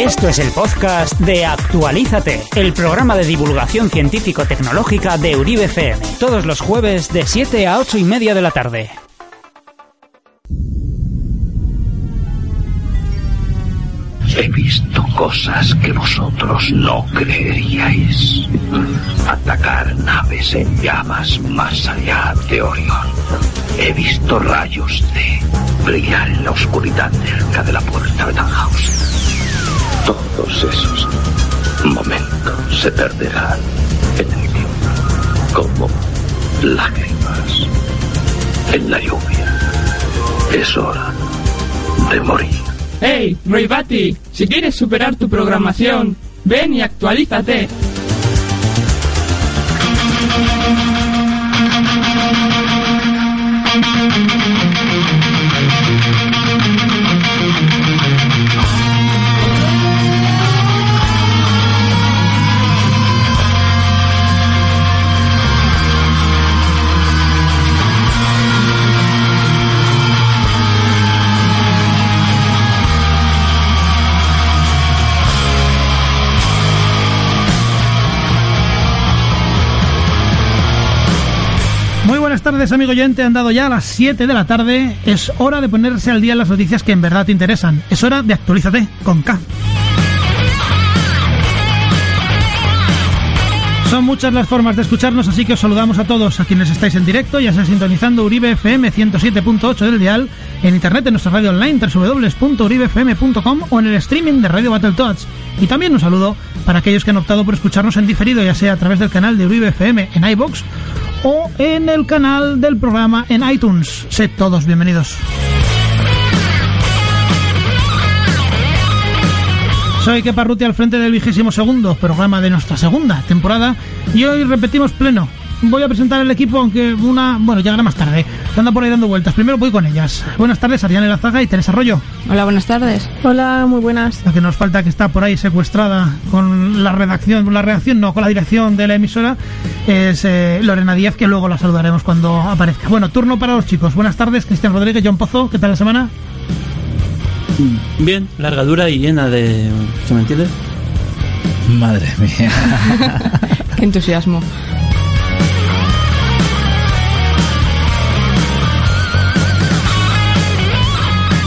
Esto es el podcast de Actualízate, el programa de divulgación científico-tecnológica de Uribe FM, todos los jueves de 7 a 8 y media de la tarde. He visto cosas que vosotros no creeríais. Atacar naves en llamas más allá de Orión. He visto rayos de brillar en la oscuridad cerca de la puerta de Tannhaus. Todos esos momentos se perderán en el tiempo, como lágrimas en la lluvia. Es hora de morir. ¡Hey, Ray Batty! Si quieres superar tu programación, ven y actualízate. Buenas tardes, amigo oyente. Han dado ya las 7 de la tarde. Es hora de ponerse al día en las noticias que en verdad te interesan. Es hora de actualízate con K. Son muchas las formas de escucharnos, así que os saludamos a todos, a quienes estáis en directo, ya sea sintonizando Uribe FM 107.8 del dial, en internet en nuestra radio online www.uribefm.com o en el streaming de Radio Battletoads. Y también un saludo para aquellos que han optado por escucharnos en diferido, ya sea a través del canal de Uribe FM en iBox o en el canal del programa en iTunes. Sed todos bienvenidos. Soy Keparruti al frente del vigésimo segundo programa de nuestra segunda temporada y hoy repetimos pleno. Voy a presentar el equipo, aunque una. Bueno, llegará más tarde. Anda por ahí dando vueltas. Primero voy con ellas. Buenas tardes, Ariane Lazaga y Teresa Arroyo. Hola, buenas tardes. Hola, muy buenas. La que nos falta, que está por ahí secuestrada con la redacción, con la redacción, no, con la dirección de la emisora, es eh, Lorena Díaz, que luego la saludaremos cuando aparezca. Bueno, turno para los chicos. Buenas tardes, Cristian Rodríguez, John Pozo. ¿Qué tal la semana? Bien, largadura y llena de... ¿Se me entiende? Madre mía. Qué entusiasmo.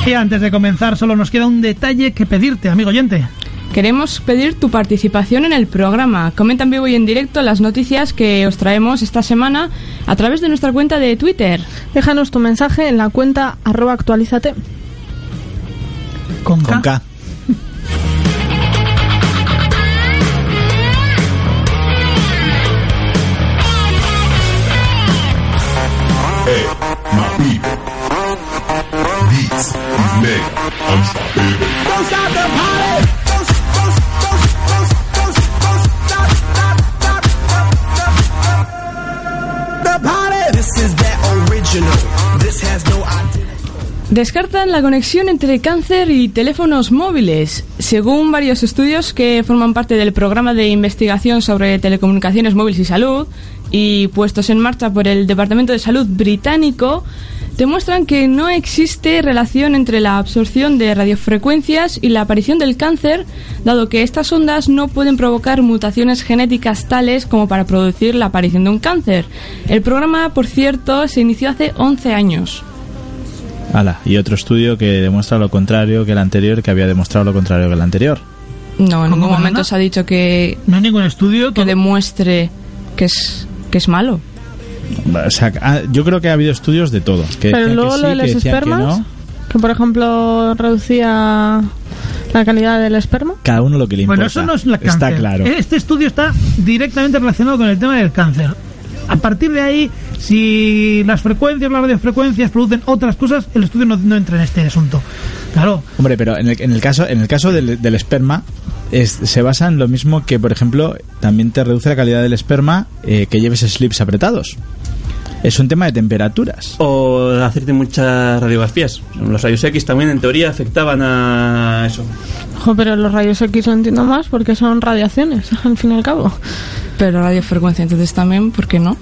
Y antes de comenzar, solo nos queda un detalle que pedirte, amigo oyente. Queremos pedir tu participación en el programa. Comenta en vivo y en directo las noticias que os traemos esta semana a través de nuestra cuenta de Twitter. Déjanos tu mensaje en la cuenta arroba actualízate. Con K. Con K. Hey, Descartan la conexión entre cáncer y teléfonos móviles. Según varios estudios que forman parte del programa de investigación sobre telecomunicaciones móviles y salud, y puestos en marcha por el Departamento de Salud británico, demuestran que no existe relación entre la absorción de radiofrecuencias y la aparición del cáncer, dado que estas ondas no pueden provocar mutaciones genéticas tales como para producir la aparición de un cáncer. El programa, por cierto, se inició hace 11 años. Ala, y otro estudio que demuestra lo contrario que el anterior, que había demostrado lo contrario que el anterior. No, en ¿Cómo, ningún momento perdona? se ha dicho que, No hay ningún estudio. que todo- demuestre que es, que es malo. O sea, ah, yo creo que ha habido estudios de todo. Que Pero luego que sí, lo de que los decían que espermas, no. que por ejemplo reducía la calidad del esperma. Cada uno lo que le importa. Bueno, eso no es la cáncer. Está claro. Este estudio está directamente relacionado con el tema del cáncer. A partir de ahí, si las frecuencias, las radiofrecuencias producen otras cosas, el estudio no, no entra en este asunto. Claro, Hombre, pero en el, en el caso, en el caso del, del esperma, es- se basa en lo mismo que, por ejemplo, también te reduce la calidad del esperma eh, que lleves slips apretados. Es un tema de temperaturas. O hacerte muchas radiografías. Los rayos X también en teoría afectaban a eso. Ojo, pero los rayos X lo entiendo más porque son radiaciones, al fin y al cabo. Pero radiofrecuencia, entonces también, ¿por qué no?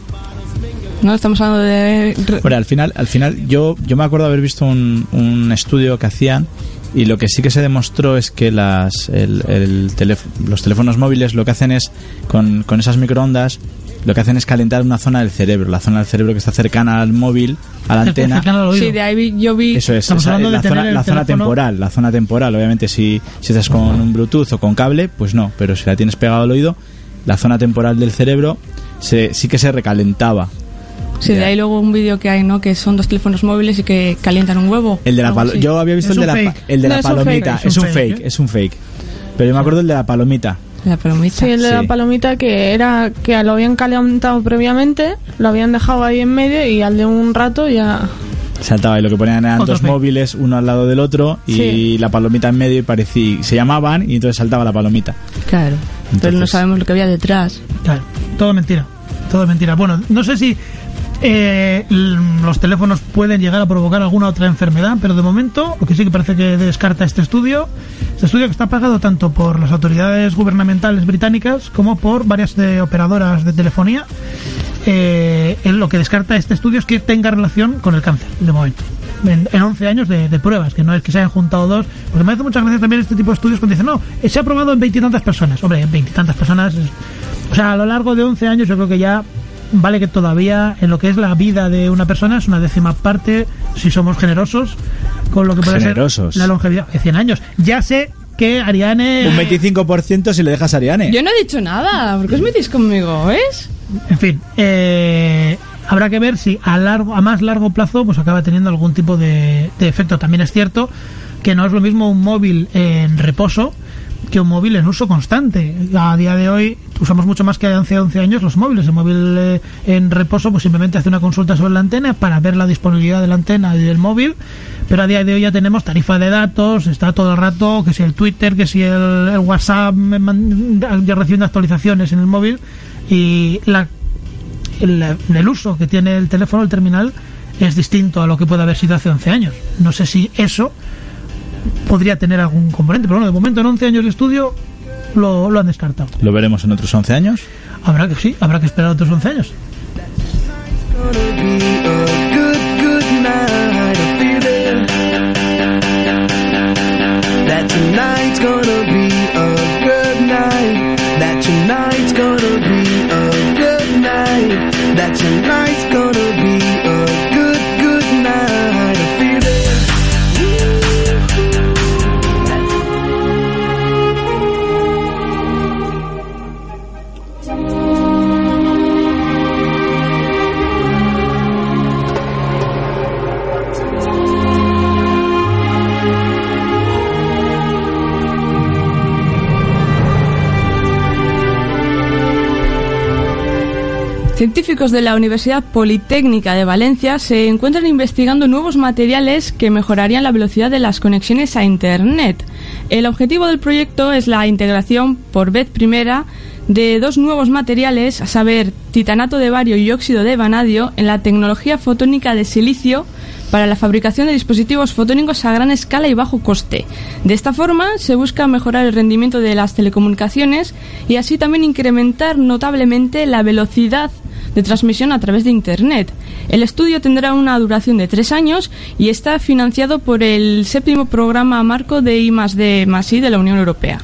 No, estamos hablando de... Bueno, al final, al final yo, yo me acuerdo haber visto un, un estudio que hacían Y lo que sí que se demostró es que las, el- el teléf- los teléfonos móviles lo que hacen es, con, con esas microondas, lo que hacen es calentar una zona del cerebro, la zona del cerebro que está cercana al móvil, a la antena. Cercana al oído. Sí, de ahí vi- yo vi... Eso es, esa- de la, tener zona, el la zona temporal, la zona temporal. Obviamente, si, si estás con un Bluetooth o con cable, pues no, pero si la tienes pegado al oído, la zona temporal del cerebro se, sí que se recalentaba. Sí, de ahí luego un vídeo que hay, ¿no? Que son dos teléfonos móviles y que calientan un huevo. El de la palo- yo había visto el de, la, el de No, la es un palomita, fake. es un fake, ¿eh? es un fake. Pero yo me acuerdo el de la palomita. La palomita. Sí, el de la Sí. palomita que era que lo habían calentado previamente, lo habían dejado ahí en medio y al de un rato ya... Saltaba y lo que ponían eran Otro dos fake. móviles, uno al lado del otro y Sí. la palomita en medio y parecía, se llamaban y entonces saltaba la palomita. Claro. Pero no Entonces- sabemos lo que había detrás. Claro, todo mentira. Todo mentira. Bueno, no sé si eh, los teléfonos pueden llegar a provocar alguna otra enfermedad, pero de momento lo que sí que parece que descarta este estudio, este estudio que está pagado tanto por las autoridades gubernamentales británicas como por varias de operadoras de telefonía, eh, lo que descarta este estudio es que tenga relación con el cáncer, de momento. En, en 11 años de, de pruebas, que no es que se hayan juntado dos, porque me hace muchas veces también este tipo de estudios cuando dicen, no, se ha probado en veintitantas personas. Hombre, en veintitantas personas, es- o sea, a lo largo de 11 años yo creo que ya vale que todavía en lo que es la vida de una persona es una décima parte, si somos generosos, con lo que puede Generosos. ser la longevidad de 100 años. Ya sé que Ariane... Un 25% si le dejas a Ariane. Yo no he dicho nada. ¿Por qué os metéis conmigo, ves? En fin, eh, habrá que ver si a largo, a más largo plazo, pues acaba teniendo algún tipo de, de efecto. También es cierto que no es lo mismo un móvil en reposo que un móvil en uso constante. A día de hoy usamos mucho más que hace 11 años los móviles. El móvil eh, en reposo pues simplemente hace una consulta sobre la antena para ver la disponibilidad de la antena y del móvil. Pero a día de hoy ya tenemos tarifa de datos, está todo el rato, que si el Twitter, que si el, WhatsApp, ya recibiendo actualizaciones en el móvil y la el, el uso que tiene el teléfono, el terminal, es distinto a lo que puede haber sido hace 11 años. No sé si eso podría tener algún componente, pero bueno, de momento en 11 años de estudio lo, lo han descartado. Lo veremos en otros 11 años. Habrá que sí, habrá que esperar otros 11 años. That Científicos de la Universidad Politécnica de Valencia se encuentran investigando nuevos materiales que mejorarían la velocidad de las conexiones a Internet. El objetivo del proyecto es la integración por vez primera de dos nuevos materiales, a saber, titanato de bario y óxido de vanadio, en la tecnología fotónica de silicio para la fabricación de dispositivos fotónicos a gran escala y bajo coste. De esta forma se busca mejorar el rendimiento de las telecomunicaciones y así también incrementar notablemente la velocidad de transmisión a través de Internet. El estudio tendrá una duración de tres años y está financiado por el séptimo programa marco de I D I de la Unión Europea.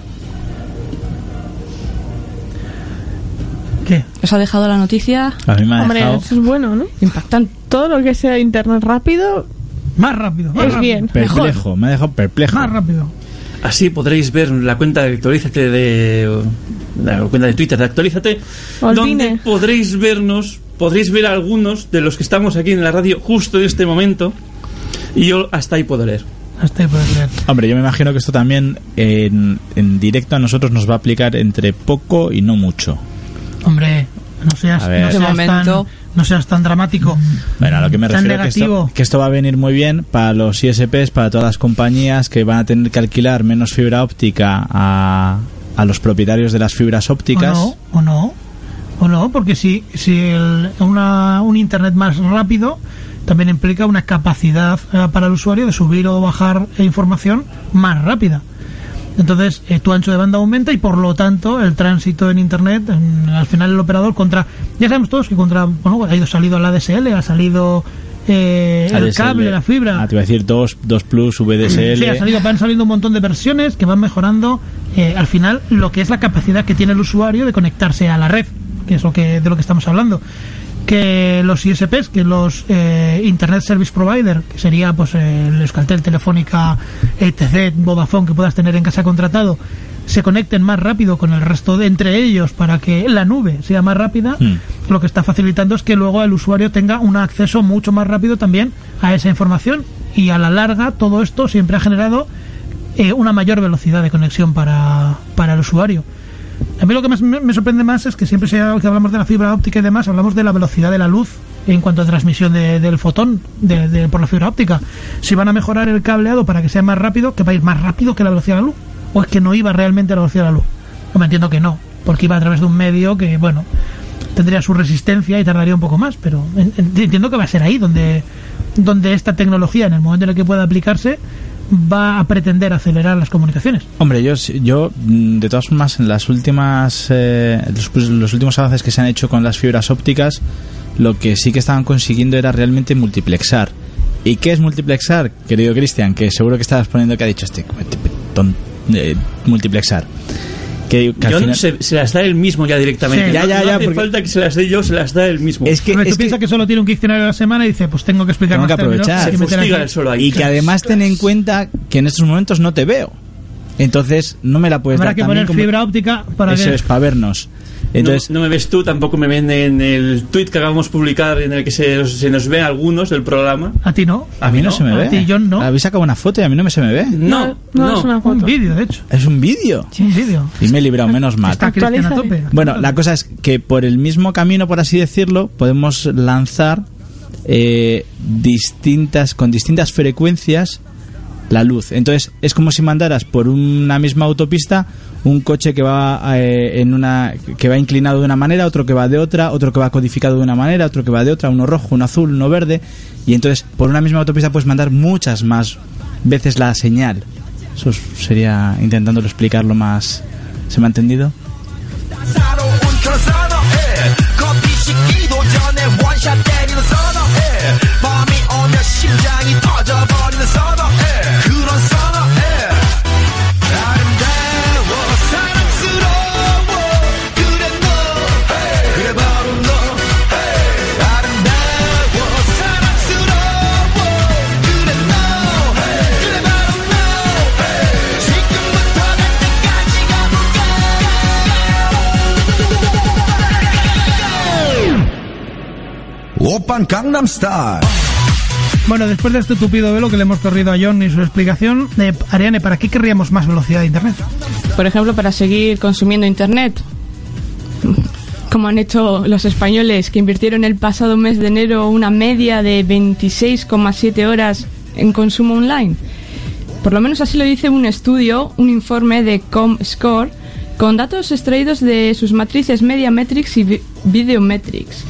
¿Qué? ¿Os ha dejado la noticia? A mí me ha Hombre, dejado eso es bueno, ¿no? Impactante. Todo lo que sea internet rápido Más rápido, más es rápido, bien. perplejo, me ha dejado perplejo. Más rápido. Así podréis ver la cuenta de Actualízate de la cuenta de Twitter de Actualízate, Olvine. donde podréis vernos, podréis ver a algunos de los que estamos aquí en la radio justo en este momento. Y yo hasta ahí puedo leer. Hasta ahí puedes leer. Hombre, yo me imagino que esto también en, en directo a nosotros nos va a aplicar entre poco y no mucho. Hombre, no seas, A ver. no seas, momento. tan, no seas tan dramático. Bueno, a lo que me Tan refiero que esto, negativo. que esto va a venir muy bien para los ISPs, para todas las compañías que van a tener que alquilar menos fibra óptica a, a los propietarios de las fibras ópticas. O no, o no, o no, porque si, si el- una, un internet más rápido también implica una capacidad eh, para el usuario de subir o bajar información más rápida. Entonces, eh, tu ancho de banda aumenta y por lo tanto el tránsito en internet, en- al final el operador contra, ya sabemos todos que contra, bueno, ha ido salido la ADSL, ha salido eh, el cable, la fibra. Ah, te iba a decir 2, 2 Plus, VDSL. Sí, ha salido, van saliendo un montón de versiones que van mejorando eh, al final lo que es la capacidad que tiene el usuario de conectarse a la red, que es lo que de lo que estamos hablando. Que los ISPs, que los eh, Internet Service Provider, que sería pues el Euskaltel, Telefónica, ETC, Vodafone que puedas tener en casa contratado, se conecten más rápido con el resto de entre ellos para que la nube sea más rápida, Hmm. lo que está facilitando es que luego el usuario tenga un acceso mucho más rápido también a esa información y a la larga todo esto siempre ha generado eh, una mayor velocidad de conexión para, para el usuario. A mí lo que más me, sorprende más es que siempre se, que hablamos de la fibra óptica y demás, hablamos de la velocidad de la luz en cuanto a transmisión de- del fotón de- de- por la fibra óptica. Si van a mejorar el cableado para que sea más rápido, que va a ir más rápido que la velocidad de la luz. O es que no iba realmente a la velocidad de la luz. Yo me entiendo que no, porque iba a través de un medio que, bueno, tendría su resistencia y tardaría un poco más, pero en- en- entiendo que va a ser ahí donde, donde esta tecnología, en el momento en el que pueda aplicarse, va a pretender acelerar las comunicaciones. Hombre, yo, yo mm, de todas formas en las últimas eh, los, pues, los últimos avances que se han hecho con las fibras ópticas, lo que sí que estaban consiguiendo era realmente multiplexar. ¿Y qué es multiplexar, querido Cristian? Que seguro que estabas poniendo que ha dicho este ton- eh, multiplexar. Que, que final- se las da él mismo ya directamente. Sí. Ya, ya, no ya, hace porque- falta que se las dé yo, se las da él mismo. es que, Hombre, es tú que- piensas que solo tiene un diccionario a la semana y dice, pues tengo que explicar Tengo más que aprovechar. que se solo ahí. y que además ten en cuenta que en estos momentos no te veo. Entonces no me la puedes Habrá dar que también poner como- fibra óptica para Eso que... es, para vernos. Entonces, no, no me ves tú, tampoco me ven en el tweet que acabamos de publicar en el que se, se nos ve algunos del programa. A ti no. a mí no, se me a ve. ti, John, no. Habéis sacado una foto y a mí no me se me ve. No, no, no. es una Un foto. vídeo, de hecho. Es un vídeo. Un vídeo. Y me he librado, menos mal. Está Cristian a tope. Bueno, la cosa es que por el mismo camino, por así decirlo, podemos lanzar eh, distintas, con distintas frecuencias la luz. Entonces es como si mandaras por una misma autopista un coche que va eh, en una que va inclinado de una manera, otro que va de otra, otro que va codificado de una manera, otro que va de otra, uno rojo, uno azul, uno verde, y entonces por una misma autopista puedes mandar muchas más veces la señal. Eso sería intentándolo explicarlo más. ¿Se me ha entendido? Open Gangnam Style. Bueno, después de este tupido velo que le hemos corrido a John y su explicación, eh, Ariane, ¿para qué querríamos más velocidad de Internet? Por ejemplo, para seguir consumiendo Internet. Como han hecho los españoles, que invirtieron el pasado mes de enero una media de 26,7 horas en consumo online. Por lo menos así lo dice un estudio, un informe de ComScore, con datos extraídos de sus matrices Mediametrics y Videometrics.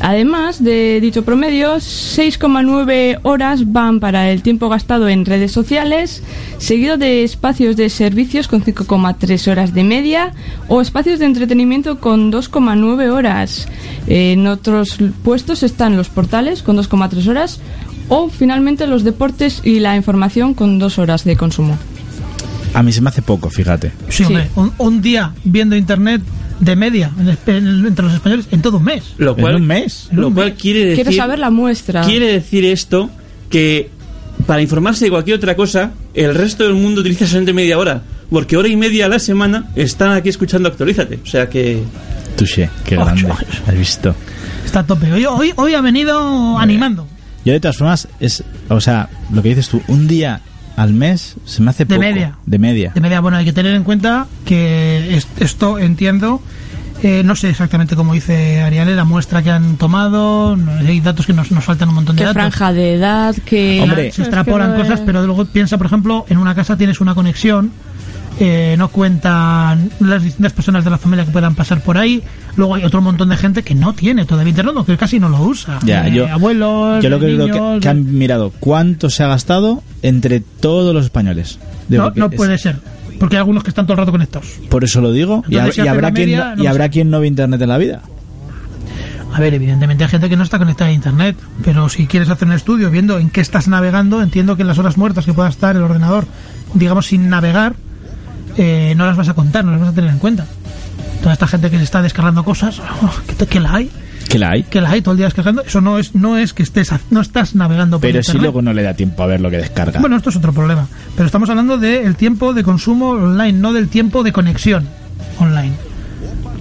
Además de dicho promedio, 6,9 horas van para el tiempo gastado en redes sociales, seguido de espacios de servicios con 5,3 horas de media o espacios de entretenimiento con 2,9 horas. En otros puestos están los portales con 2,3 horas o finalmente los deportes y la información con 2 horas de consumo. A mí se me hace poco, fíjate. Sí, hombre, un, un día viendo Internet de media en en- entre los españoles en todo un mes. Lo En cual, un mes. Lo cual quiere decir. Quiero saber la muestra. Quiere decir esto que para informarse de cualquier otra cosa, el resto del mundo utiliza solamente media hora. Porque hora y media a la semana están aquí escuchando Actualízate. O sea que. Touché, qué Ocho. grande. Has visto. Está a tope. Hoy, hoy, hoy ha venido animando. Yo de todas formas, es, o sea, lo que dices tú, un día al mes se me hace De poco. media. De media. De media, bueno, hay que tener en cuenta que es- esto entiendo. eh, no sé exactamente cómo dice Ariane la muestra que han tomado. no- hay datos que nos, nos faltan un montón de ¿Qué datos. franja de edad? ¿Qué... Hombre, se extrapolan Es que no cosas, pero luego piensa, por ejemplo, en una casa tienes una conexión, eh, no cuentan las distintas personas de la familia que puedan pasar por ahí. Luego hay otro montón de gente que no tiene todavía internet, o que casi no lo usa. Ya, Eh, yo, abuelos, yo lo que creo niños, que, que han mirado cuánto se ha gastado entre todos los españoles. Digo, no, que no es- puede ser, porque hay algunos que están todo el rato conectados. Por eso lo digo. Y, Entonces, habrá, quien, no- y habrá quien no ve internet en la vida. A ver, evidentemente hay gente que no está conectada a internet, pero si quieres hacer un estudio viendo en qué estás navegando, entiendo que las horas muertas que pueda estar el ordenador, digamos, sin navegar, eh, no las vas a contar, no las vas a tener en cuenta. Toda esta gente que se está descargando cosas, oh, que, que la hay, Que la hay. que la hay todo el día descargando, eso no es no es que estés no estás navegando por Pero si luego no le da tiempo a ver lo que descarga. Bueno, esto es otro problema. Pero estamos hablando del tiempo de consumo online, no del tiempo de conexión online.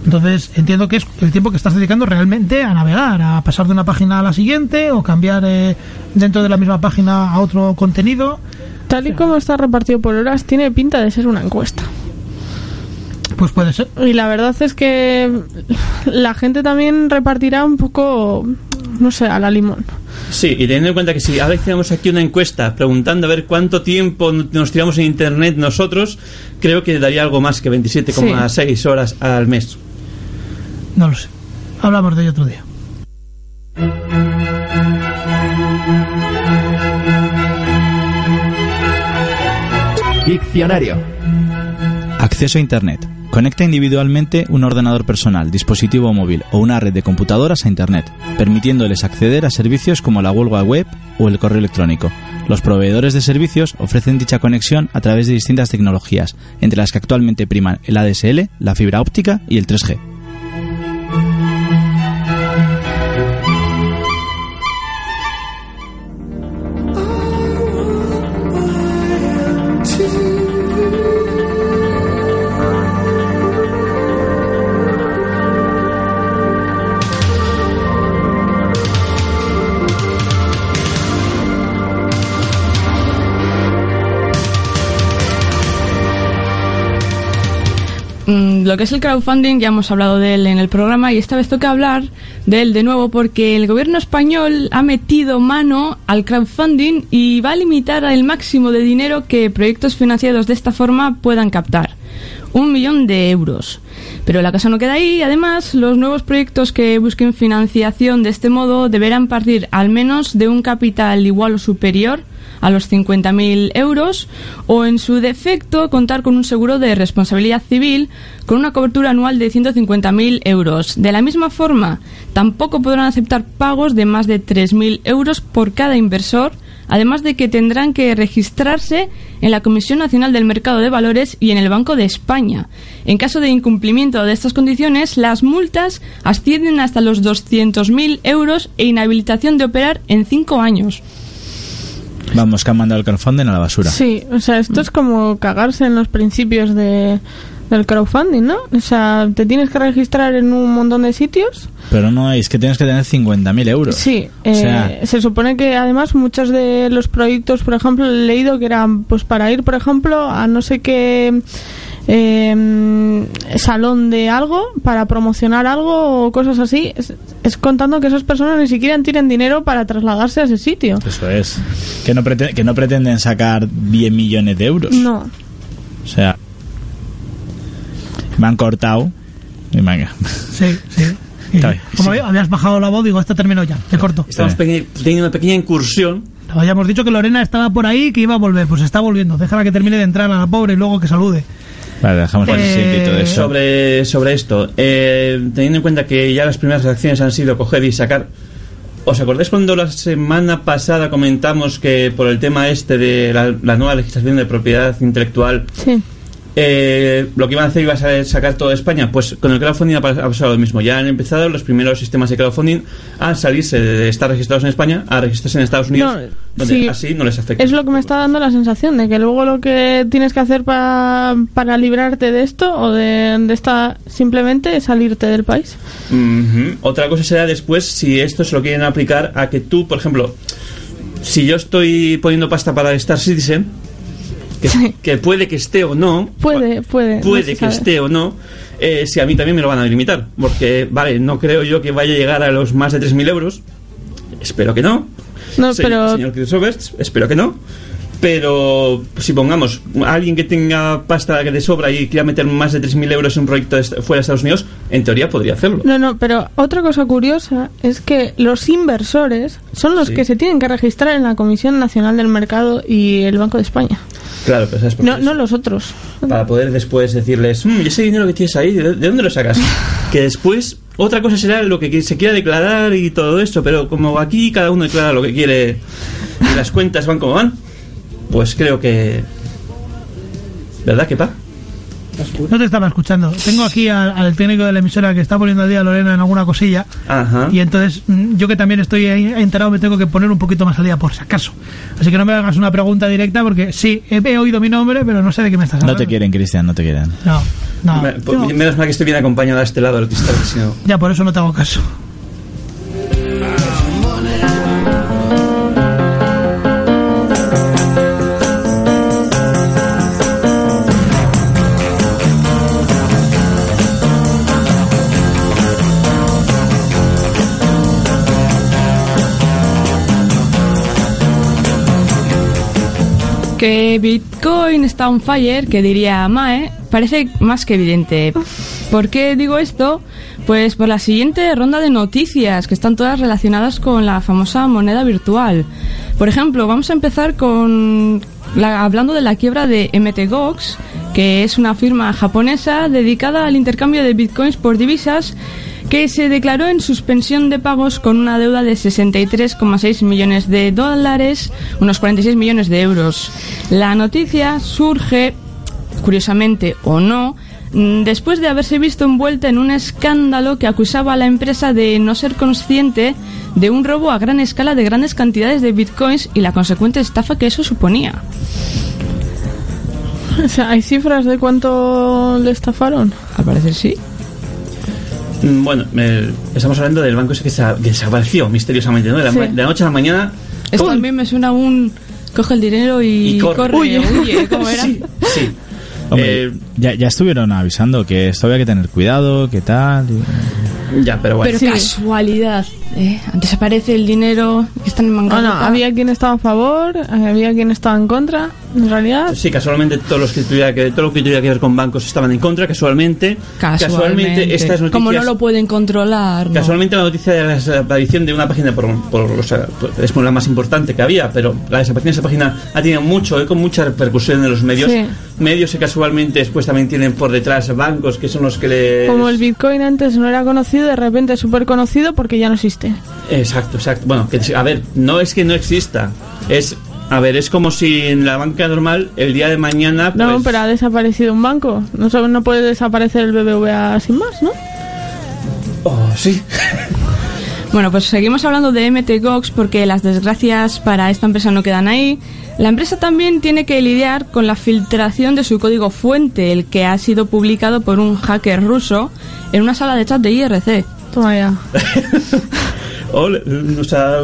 Entonces, entiendo que es el tiempo que estás dedicando realmente a navegar, a pasar de una página a la siguiente o cambiar eh, dentro de la misma página a otro contenido. Tal y como está repartido por horas, tiene pinta de ser una encuesta. Pues puede ser. Y la verdad es que la gente también repartirá un poco, no sé, a la limón. Sí, y teniendo en cuenta que si ahora hiciéramos aquí una encuesta preguntando a ver cuánto tiempo nos tiramos en internet nosotros, creo que daría algo más que 27,6 horas al mes. No lo sé. Hablamos de ello otro día. Diccionario. Acceso a Internet. Conecta individualmente un ordenador personal, dispositivo móvil o una red de computadoras a Internet, permitiéndoles acceder a servicios como la web o el correo electrónico. Los proveedores de servicios ofrecen dicha conexión a través de distintas tecnologías, entre las que actualmente priman el ADSL, la fibra óptica y el 3G. Lo que es el crowdfunding ya hemos hablado de él en el programa y esta vez toca hablar de él de nuevo porque el gobierno español ha metido mano al crowdfunding y va a limitar el máximo de dinero que proyectos financiados de esta forma puedan captar. Un millón de euros. Pero la cosa no queda ahí. Además, los nuevos proyectos que busquen financiación de este modo deberán partir al menos de un capital igual o superior a los 50.000 euros o en su defecto contar con un seguro de responsabilidad civil con una cobertura anual de 150.000 euros. De la misma forma, tampoco podrán aceptar pagos de más de 3.000 euros por cada inversor, además de que tendrán que registrarse en la Comisión Nacional del Mercado de Valores y en el Banco de España. En caso de incumplimiento de estas condiciones, las multas ascienden hasta los 200.000 euros e inhabilitación de operar en cinco años. Vamos, que han mandado el crowdfunding a la basura. Sí, o sea, esto es como cagarse en los principios de, del crowdfunding, ¿no? O sea, te tienes que registrar en un montón de sitios. Pero no, es que tienes que tener 50.000 euros. Sí, O eh, sea, se supone que además muchos de los proyectos, por ejemplo, he leído que eran pues para ir, por ejemplo, a no sé qué eh, salón de algo, para promocionar algo o cosas así, es, es contando que esas personas ni siquiera tienen dinero para trasladarse a ese sitio. eso es. Que no, prete- que no pretenden sacar 10 millones de euros. No. O sea, me han cortado. Y venga. Sí, sí. Como sí. habías bajado la voz, digo, esta termino ya, te corto. Estamos peque- teniendo una pequeña incursión. Habíamos dicho que Lorena estaba por ahí y que iba a volver, pues está volviendo. Déjala que termine de entrar a la pobre y luego que salude. Vale, dejamos el Eh, todo eso. Sobre, sobre esto, eh, teniendo en cuenta que ya las primeras acciones han sido coger y sacar. ¿Os acordáis cuando la semana pasada comentamos que por el tema este de la, la nueva legislación de propiedad intelectual, Sí. Eh, lo que iban a hacer iba a sacar todo de España? Pues con el crowdfunding ha pas- ha pasado lo mismo. Ya han empezado los primeros sistemas de crowdfunding a salirse de estar registrados en España a registrarse en Estados Unidos, No, donde sí. así no les afecta. Es lo que me está dando la sensación de que luego lo que tienes que hacer pa- para librarte de esto o de, de esta simplemente es salirte del país. Ujú. Otra cosa será después si esto se lo quieren aplicar a que tú, por ejemplo, si yo estoy poniendo pasta para Star Citizen, que, que puede que esté o no, Puede, puede. puede que esté o no, eh, si a mí también me lo van a limitar. Porque, vale, no creo yo que vaya a llegar a los más de 3.000 euros. Espero que no. No, Se- pero Señor Chris Roberts, espero que no. Pero si pongamos alguien que tenga pasta que de sobra y quiera meter más de 3.000 euros en un proyecto fuera de Estados Unidos, en teoría podría hacerlo. No, no, pero otra cosa curiosa es que los inversores son los Sí. que se tienen que registrar en la Comisión Nacional del Mercado y el Banco de España. Claro, pero ¿sabes por qué No, no los otros. para poder después decirles, "Mm, ¿y ese dinero que tienes ahí, de, de dónde lo sacas? que después otra cosa será lo que se quiera declarar y todo esto, pero como aquí cada uno declara lo que quiere y las cuentas van como van, pues creo que... ¿Verdad que pa? No te estaba escuchando. Tengo aquí al, al técnico de la emisora que está poniendo al día a Lorena en alguna cosilla. Ajá. Y entonces, mm, yo que también estoy ahí enterado, me tengo que poner un poquito más al día por si acaso. Así que no me hagas una pregunta directa porque sí, he, he oído mi nombre, pero no sé de qué me estás No hablando. te quieren, Cristian, no te quieren. No, no. Me- Yo- Menos mal que estoy bien acompañado a este lado del cristal, que si no... ya por eso no te hago caso. Que Bitcoin está on fire, que diría Mae, parece más que evidente. ¿Por qué digo esto? Pues por la siguiente ronda de noticias, que están todas relacionadas con la famosa moneda virtual. Por ejemplo, vamos a empezar con la- hablando de la quiebra de MTGOX, que es una firma japonesa dedicada al intercambio de bitcoins por divisas que se declaró en suspensión de pagos con una deuda de 63,6 millones de dólares, unos 46 millones de euros. La noticia surge, curiosamente o no, después de haberse visto envuelta en un escándalo que acusaba a la empresa de no ser consciente de un robo a gran escala de grandes cantidades de bitcoins y la consecuente estafa que eso suponía. O sea, ¿hay cifras de cuánto le estafaron? Al parecer sí. Mm, Bueno, me- estamos hablando del banco ese que, que desapareció misteriosamente, ¿no? De la, Sí. de la noche a la mañana... Esto ¡pum! también me suena a un... Coge el dinero y, Y corre. corre, Huye. huye, ¿cómo era? Sí, sí. Hombre, Eh, ya, ya estuvieron avisando que esto había que tener cuidado, que tal. y- ya, pero bueno. Pero casualidad, ¿eh? Desaparece el dinero que están en Bueno, bancarrota. había quien estaba a favor, había quien estaba en contra. En realidad, Sí, casualmente todos los que tuviera que todo lo que tuviera que ver con bancos estaban en contra, casualmente. Casualmente. estas noticias Como no lo pueden controlar, ¿no? Casualmente la noticia de la desaparición de una página por, por o sea, es la más importante que había, pero la desaparición de esa página ha tenido mucho eco, mucha repercusión en los medios. Sí. Medios que casualmente después también tienen por detrás bancos que son los que le... como el Bitcoin antes no era conocido, de repente es súper conocido porque ya no existe. Exacto, exacto. Bueno, que, a ver, no es que no exista, es... A ver, es como si en la banca normal el día de mañana... No, pues- pero ha desaparecido un banco. No, sabe- no puede desaparecer el BBVA sin más, ¿no? Oh, sí. Bueno, pues seguimos hablando de MTGOX porque las desgracias para esta empresa no quedan ahí. La empresa también tiene que lidiar con la filtración de su código fuente, el que ha sido publicado por un hacker ruso en una sala de chat de IRC. Toma ya. Hola, o sea,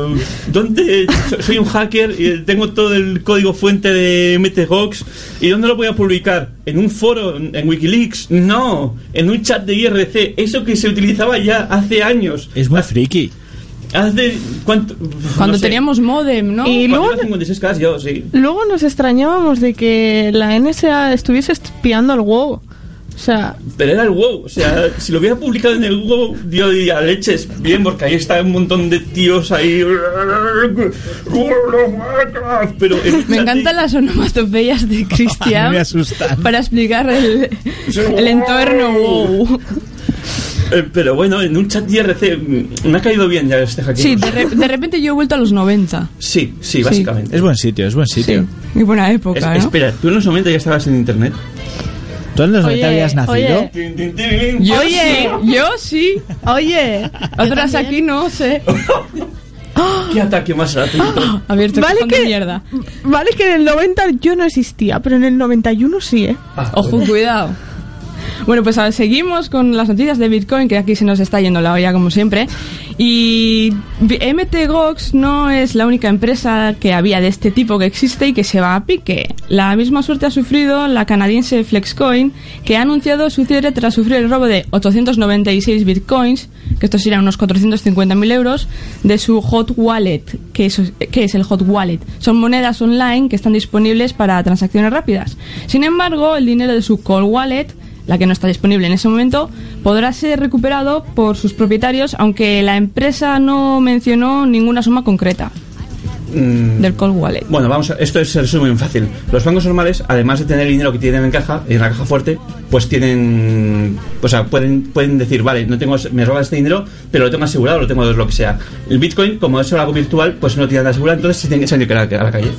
¿dónde? so- Soy un hacker y tengo todo el código fuente de MTGOX. ¿Y dónde lo voy a publicar? ¿En un foro? ¿En Wikileaks? No, en un chat de IRC. Eso que se utilizaba ya hace años. Es muy friki. Hace. ¿Cuánto? Cuando No sé. teníamos modem, ¿no? Y luego, 456K, yo, sí. luego nos extrañábamos de que la NSA estuviese espiando al WoW. O sea, Pero era el WoW. O sea, si lo hubiera publicado en el WoW, yo diría leches. Bien, porque ahí está un montón de tíos ahí. Pero Me encantan las onomatopeyas de Cristian Me asustan. para explicar el, el entorno wow. Eh, pero bueno, en un chat IRC me ha caído bien ya este hacker. Sí, de, re- de repente yo he vuelto a los 90. sí, sí, básicamente. Es buen sitio, es buen sitio. Y buena Es- época, ¿no? Espera, tú en los 90 ya estabas en internet. ¿Tú en los Oye, 90 habías nacido? oye. Yo Oye. sí, yo sí. oye, Otras aquí no sé. ¿Qué ataque más gratuito? Abierto Vale cajón de que- mierda. vale que en el 90 yo no existía, pero en el 91 sí, ¿eh? Ah, Ojo, bueno. cuidado. Bueno, pues ahora seguimos con las noticias de Bitcoin, que aquí se nos está yendo la olla como siempre. Y MTGOX no es la única empresa que había de este tipo que existe y que se va a pique. La misma suerte ha sufrido la canadiense Flexcoin, que ha anunciado su cierre tras sufrir el robo de 896 Bitcoins, que esto serían unos 450.000 euros, de su Hot Wallet. ¿Qué es, ¿Qué es el Hot Wallet? Son monedas online que están disponibles para transacciones rápidas. Sin embargo, el dinero de su Cold Wallet la que no está disponible en ese momento, podrá ser recuperado por sus propietarios, aunque la empresa no mencionó ninguna suma concreta. mm, Del cold wallet. Bueno, vamos, a- esto es, resume muy fácil. Los bancos normales, además de tener el dinero que tienen en caja, en la caja fuerte, pues tienen, o sea, pueden, pueden decir, vale, no tengo, me roban este dinero, pero lo tengo asegurado, lo tengo lo que sea. El Bitcoin, como es algo virtual, pues no tiene nada asegurado, entonces se tiene que salir a la, a la calle.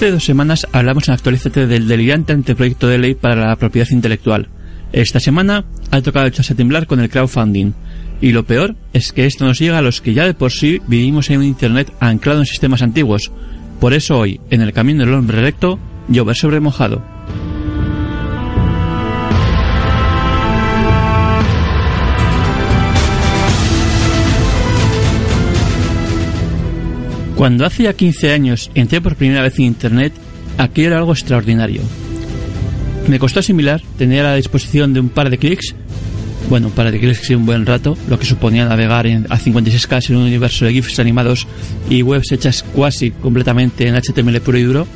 Hace dos semanas hablamos en Actualízate del delirante anteproyecto de ley para la propiedad intelectual. Esta semana ha tocado echarse a temblar con el crowdfunding. Y lo peor es que esto nos llega a los que ya de por sí vivimos en un Internet anclado en sistemas antiguos. Por eso hoy, en el camino del hombre recto, llover sobre mojado. Cuando hace ya 15 años entré por primera vez en Internet, aquello era algo extraordinario. Me costó asimilar tener a la disposición de un par de clics, bueno, un par de clics y un buen rato, lo que suponía navegar en, a 56K en un universo de GIFs animados y webs hechas casi completamente en HTML puro y duro,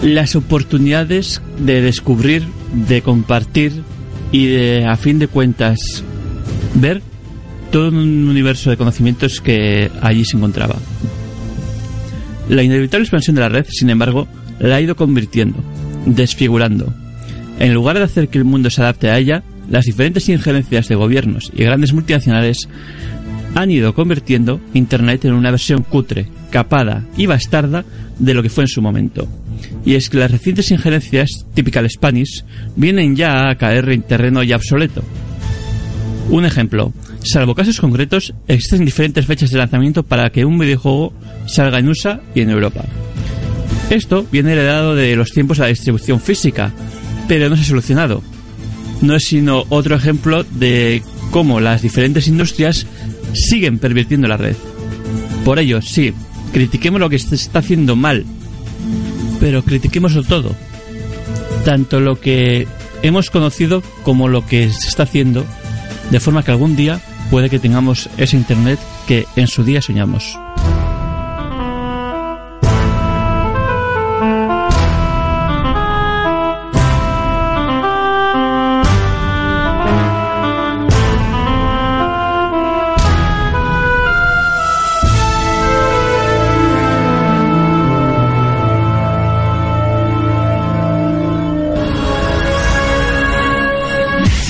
las oportunidades de descubrir, de compartir y de, a fin de cuentas, ver todo un universo de conocimientos que allí se encontraba. La inevitable expansión de la red, sin embargo, la ha ido convirtiendo, desfigurando. En lugar de hacer que el mundo se adapte a ella, las diferentes injerencias de gobiernos y grandes multinacionales han ido convirtiendo Internet en una versión cutre, capada y bastarda de lo que fue en su momento. Y es que las recientes injerencias, typical Spanish, vienen ya a caer en terreno ya obsoleto. Un ejemplo, salvo casos concretos, existen diferentes fechas de lanzamiento para que un videojuego salga en USA y en Europa. Esto viene heredado de los tiempos de la distribución física, pero no se ha solucionado. No es sino otro ejemplo de cómo las diferentes industrias siguen pervirtiendo la red. Por ello, sí, critiquemos lo que se está haciendo mal, pero critiquémoslo todo. Tanto lo que hemos conocido como lo que se está haciendo, de forma que algún día puede que tengamos ese Internet que en su día soñamos.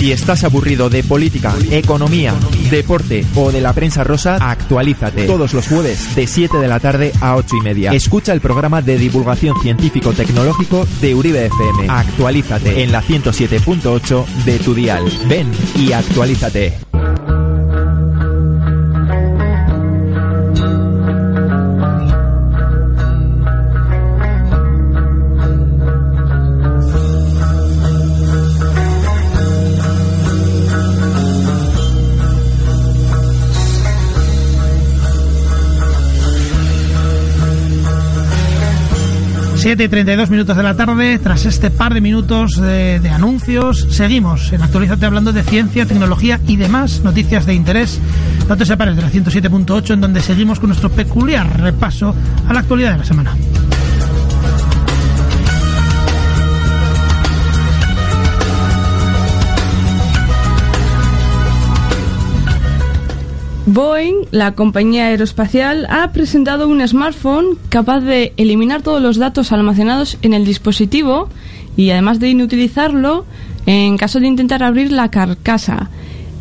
Si estás aburrido de política, economía, deporte o de la prensa rosa, actualízate. Todos los jueves de 7 de la tarde a 8 y media. Escucha el programa de divulgación científico-tecnológico de Uribe FM. Actualízate en la 107.8 de tu dial. Ven y actualízate. Siete y 32 minutos de la tarde, tras este par de minutos de, de anuncios, seguimos en Actualízate hablando de ciencia, tecnología y demás noticias de interés. No te separes de la 107.8 en donde seguimos con nuestro peculiar repaso a la actualidad de la semana. Boeing, la compañía aeroespacial, ha presentado un smartphone capaz de eliminar todos los datos almacenados en el dispositivo y además de inutilizarlo en caso de intentar abrir la carcasa.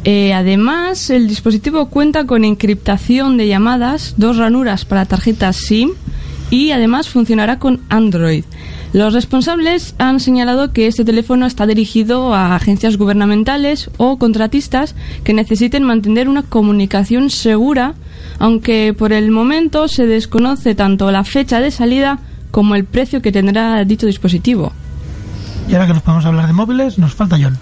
Eh, además, el dispositivo cuenta con encriptación de llamadas, dos ranuras para tarjetas SIM y además funcionará con Android. Los responsables han señalado que este teléfono está dirigido a agencias gubernamentales o contratistas que necesiten mantener una comunicación segura, aunque por el momento se desconoce tanto la fecha de salida como el precio que tendrá dicho dispositivo. Y ahora que nos podemos hablar de móviles, nos falta John.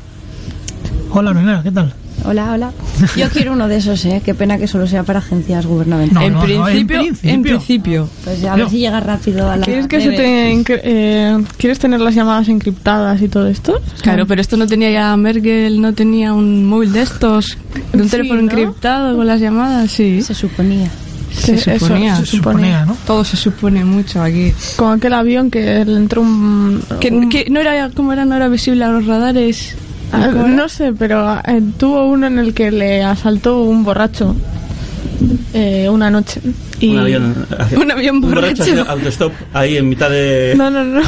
Hola, Lorena, ¿qué tal? Hola, hola. Yo quiero uno de esos, ¿eh? Qué pena que solo sea para agencias gubernamentales. No, en, no, no, en principio, principio. en principio. Pues ya a ver No. si llega rápido a la. ¿Quieres que se te eh, ¿Quieres tener las llamadas encriptadas y todo esto? Claro, pero esto no tenía ya Merkel, no tenía un móvil de estos, de un Sí, teléfono ¿no? encriptado con las llamadas, sí. Se suponía. Se eso, suponía. se Se suponía, ¿no? Todo se supone mucho aquí. Con aquel avión que entró un... Que, un- que no era, ¿cómo era? No era visible a los radares. Ah, no sé, pero eh, tuvo uno en el que le asaltó un borracho eh, una noche. Y... Un avión, Un avión borracho. haciendo autostop ahí en mitad de. No, no, no.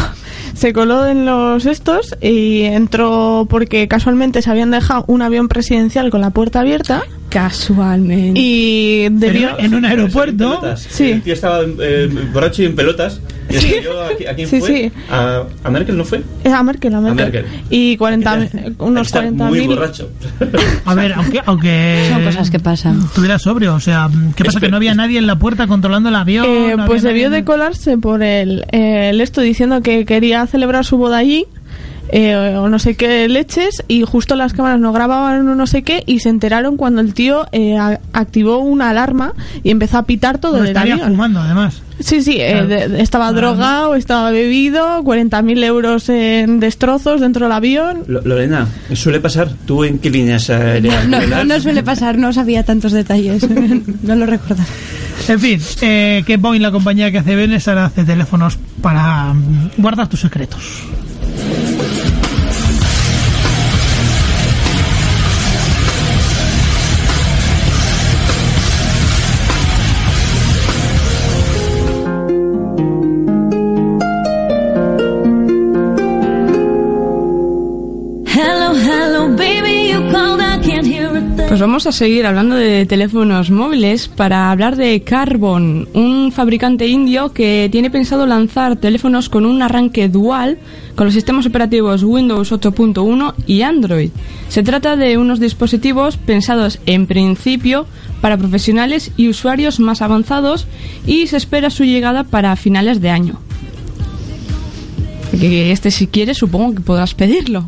Se coló en los estos y entró porque casualmente se habían dejado un avión presidencial con la puerta abierta. Casualmente. Y debió... En un aeropuerto. Pelotas. Sí. El tío estaba eh, borracho y en pelotas. Y Sí. yo, ¿a, a quién Sí, fue? sí. A, a Merkel no fue? Es a Merkel, a Merkel. Merkel. Y 40, unos Está 40 muy mil. borracho. A ver, aunque, aunque Son cosas que pasan. estuviera sobrio, o sea, ¿qué pasa? Que no había nadie en la puerta controlando el avión. Eh, no pues debió nadie- de colarse por el, el esto diciendo que quería celebrar su boda allí. Eh, o no sé qué leches y justo las cámaras no grababan o no sé qué y se enteraron cuando el tío eh, a- activó una alarma y empezó a pitar todo Bueno, el estaría avión. fumando, además. Sí, sí, eh, Claro. de- de- estaba Ah, drogado, estaba bebido, 40.000 euros en destrozos dentro del avión. Lo- Lorena, suele pasar. ¿Tú en qué líneas aéreas No, no, no suele pasar, no sabía tantos detalles. no lo recordaba. En fin, eh, que Boeing, la compañía que hace aviones, ahora hace teléfonos para mm, guardar tus secretos. Vamos a seguir hablando de teléfonos móviles para hablar de Carbon, un fabricante indio que tiene pensado lanzar teléfonos con un arranque dual con los sistemas operativos Windows 8.1 y Android. Se trata de unos dispositivos pensados en principio para profesionales y usuarios más avanzados y se espera su llegada para finales de año. Este si quieres supongo que podrás pedirlo.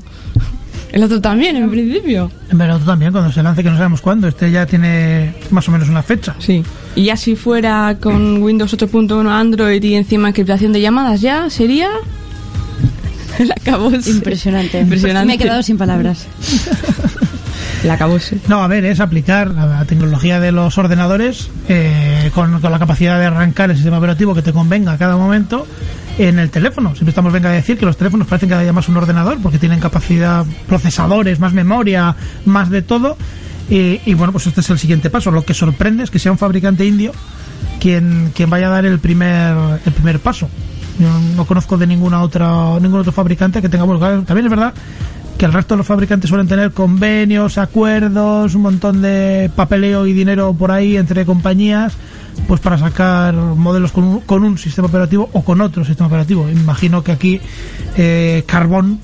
El otro también, en principio. Pero tú también, cuando se lance, que no sabemos cuándo, este ya tiene más o menos una fecha. Sí. Y ya si fuera con Windows 8.1 Android y encima encriptación de llamadas, ya sería. La acabose. Impresionante. Impresionante. Me he quedado sin palabras. La. No, a ver, es aplicar la tecnología de los ordenadores eh, con, con la capacidad de arrancar el sistema operativo que te convenga a cada momento en el teléfono. Siempre estamos venga a decir que los teléfonos parecen cada día más un ordenador porque tienen capacidad, procesadores, más memoria, más de todo. Y, bueno, pues este es el siguiente paso. Lo que sorprende es que sea un fabricante indio quien, quien vaya a dar el primer, el primer paso. Yo no conozco de ninguna otra, ningún otro fabricante que tenga. bueno, también es verdad que el resto de los fabricantes suelen tener convenios, acuerdos, un montón de papeleo y dinero por ahí entre compañías, pues para sacar modelos con un, con un sistema operativo o con otro sistema operativo. Imagino que aquí eh, Carbón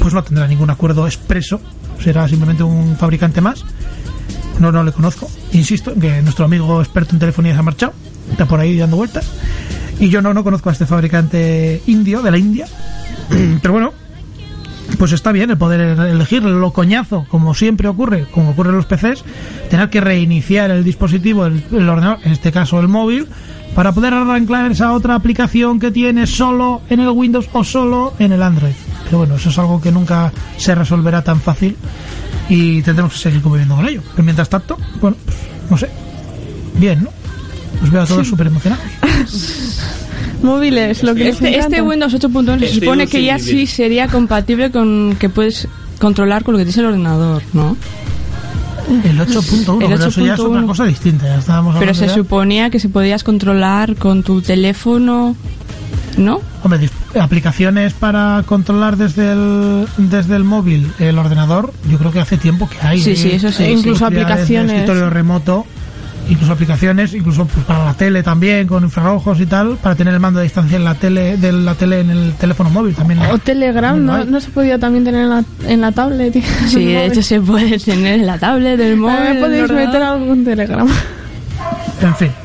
pues no tendrá ningún acuerdo expreso, será simplemente un fabricante más. No, no le conozco. Insisto que nuestro amigo experto en telefonía se ha marchado, está por ahí dando vueltas. Y yo no, no conozco a este fabricante indio, de la India. Pero bueno, pues está bien el poder elegir lo coñazo, como siempre ocurre, como ocurre en los PCs, tener que reiniciar el dispositivo, el, el ordenador, en este caso el móvil, para poder arrancar esa otra aplicación que tienes solo en el Windows o solo en el Android. Pero bueno, eso es algo que nunca se resolverá tan fácil y tendremos que seguir conviviendo con ello. Pero mientras tanto, bueno, pues, no sé, bien, ¿no? Os veo a todos Sí. súper emocionados. Móviles, lo que Este, este Windows 8.1 se Estoy supone que ya sí sería compatible con que puedes controlar con lo que tienes el ordenador, ¿no? El 8.1, El pero eso ya es 8.1. otra cosa distinta. Ya estábamos Pero se ya- suponía que se podías controlar con tu teléfono, ¿no? Hombre, aplicaciones para controlar desde el, desde el móvil el ordenador, yo creo que hace tiempo que hay. Sí, ¿eh? sí, eso sí, E incluso Posibilidades de aplicaciones. escritorio remoto, incluso aplicaciones, incluso pues, para la tele también, con infrarrojos y tal, para tener el mando de distancia en la tele, de la tele en el teléfono móvil también. O Telegram, ¿no? hay. ¿No se podía también tener en la, en la tablet? Sí, de hecho se puede tener en la tablet del móvil. El podéis meter algo con Telegram. En fin.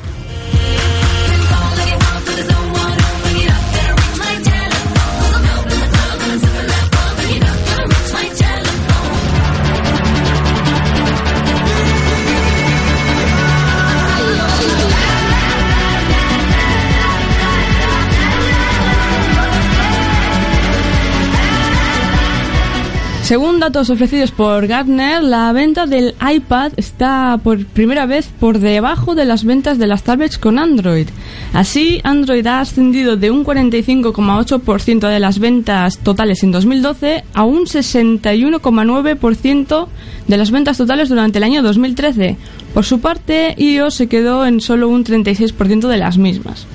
Según datos ofrecidos por Gartner, la venta del iPad está por primera vez por debajo de las ventas de las tablets con Android. Así, Android ha ascendido de un 45,8% de las ventas totales en 2012 a un 61,9% de las ventas totales durante el año 2013. Por su parte, iOS se quedó en solo un 36% de las mismas.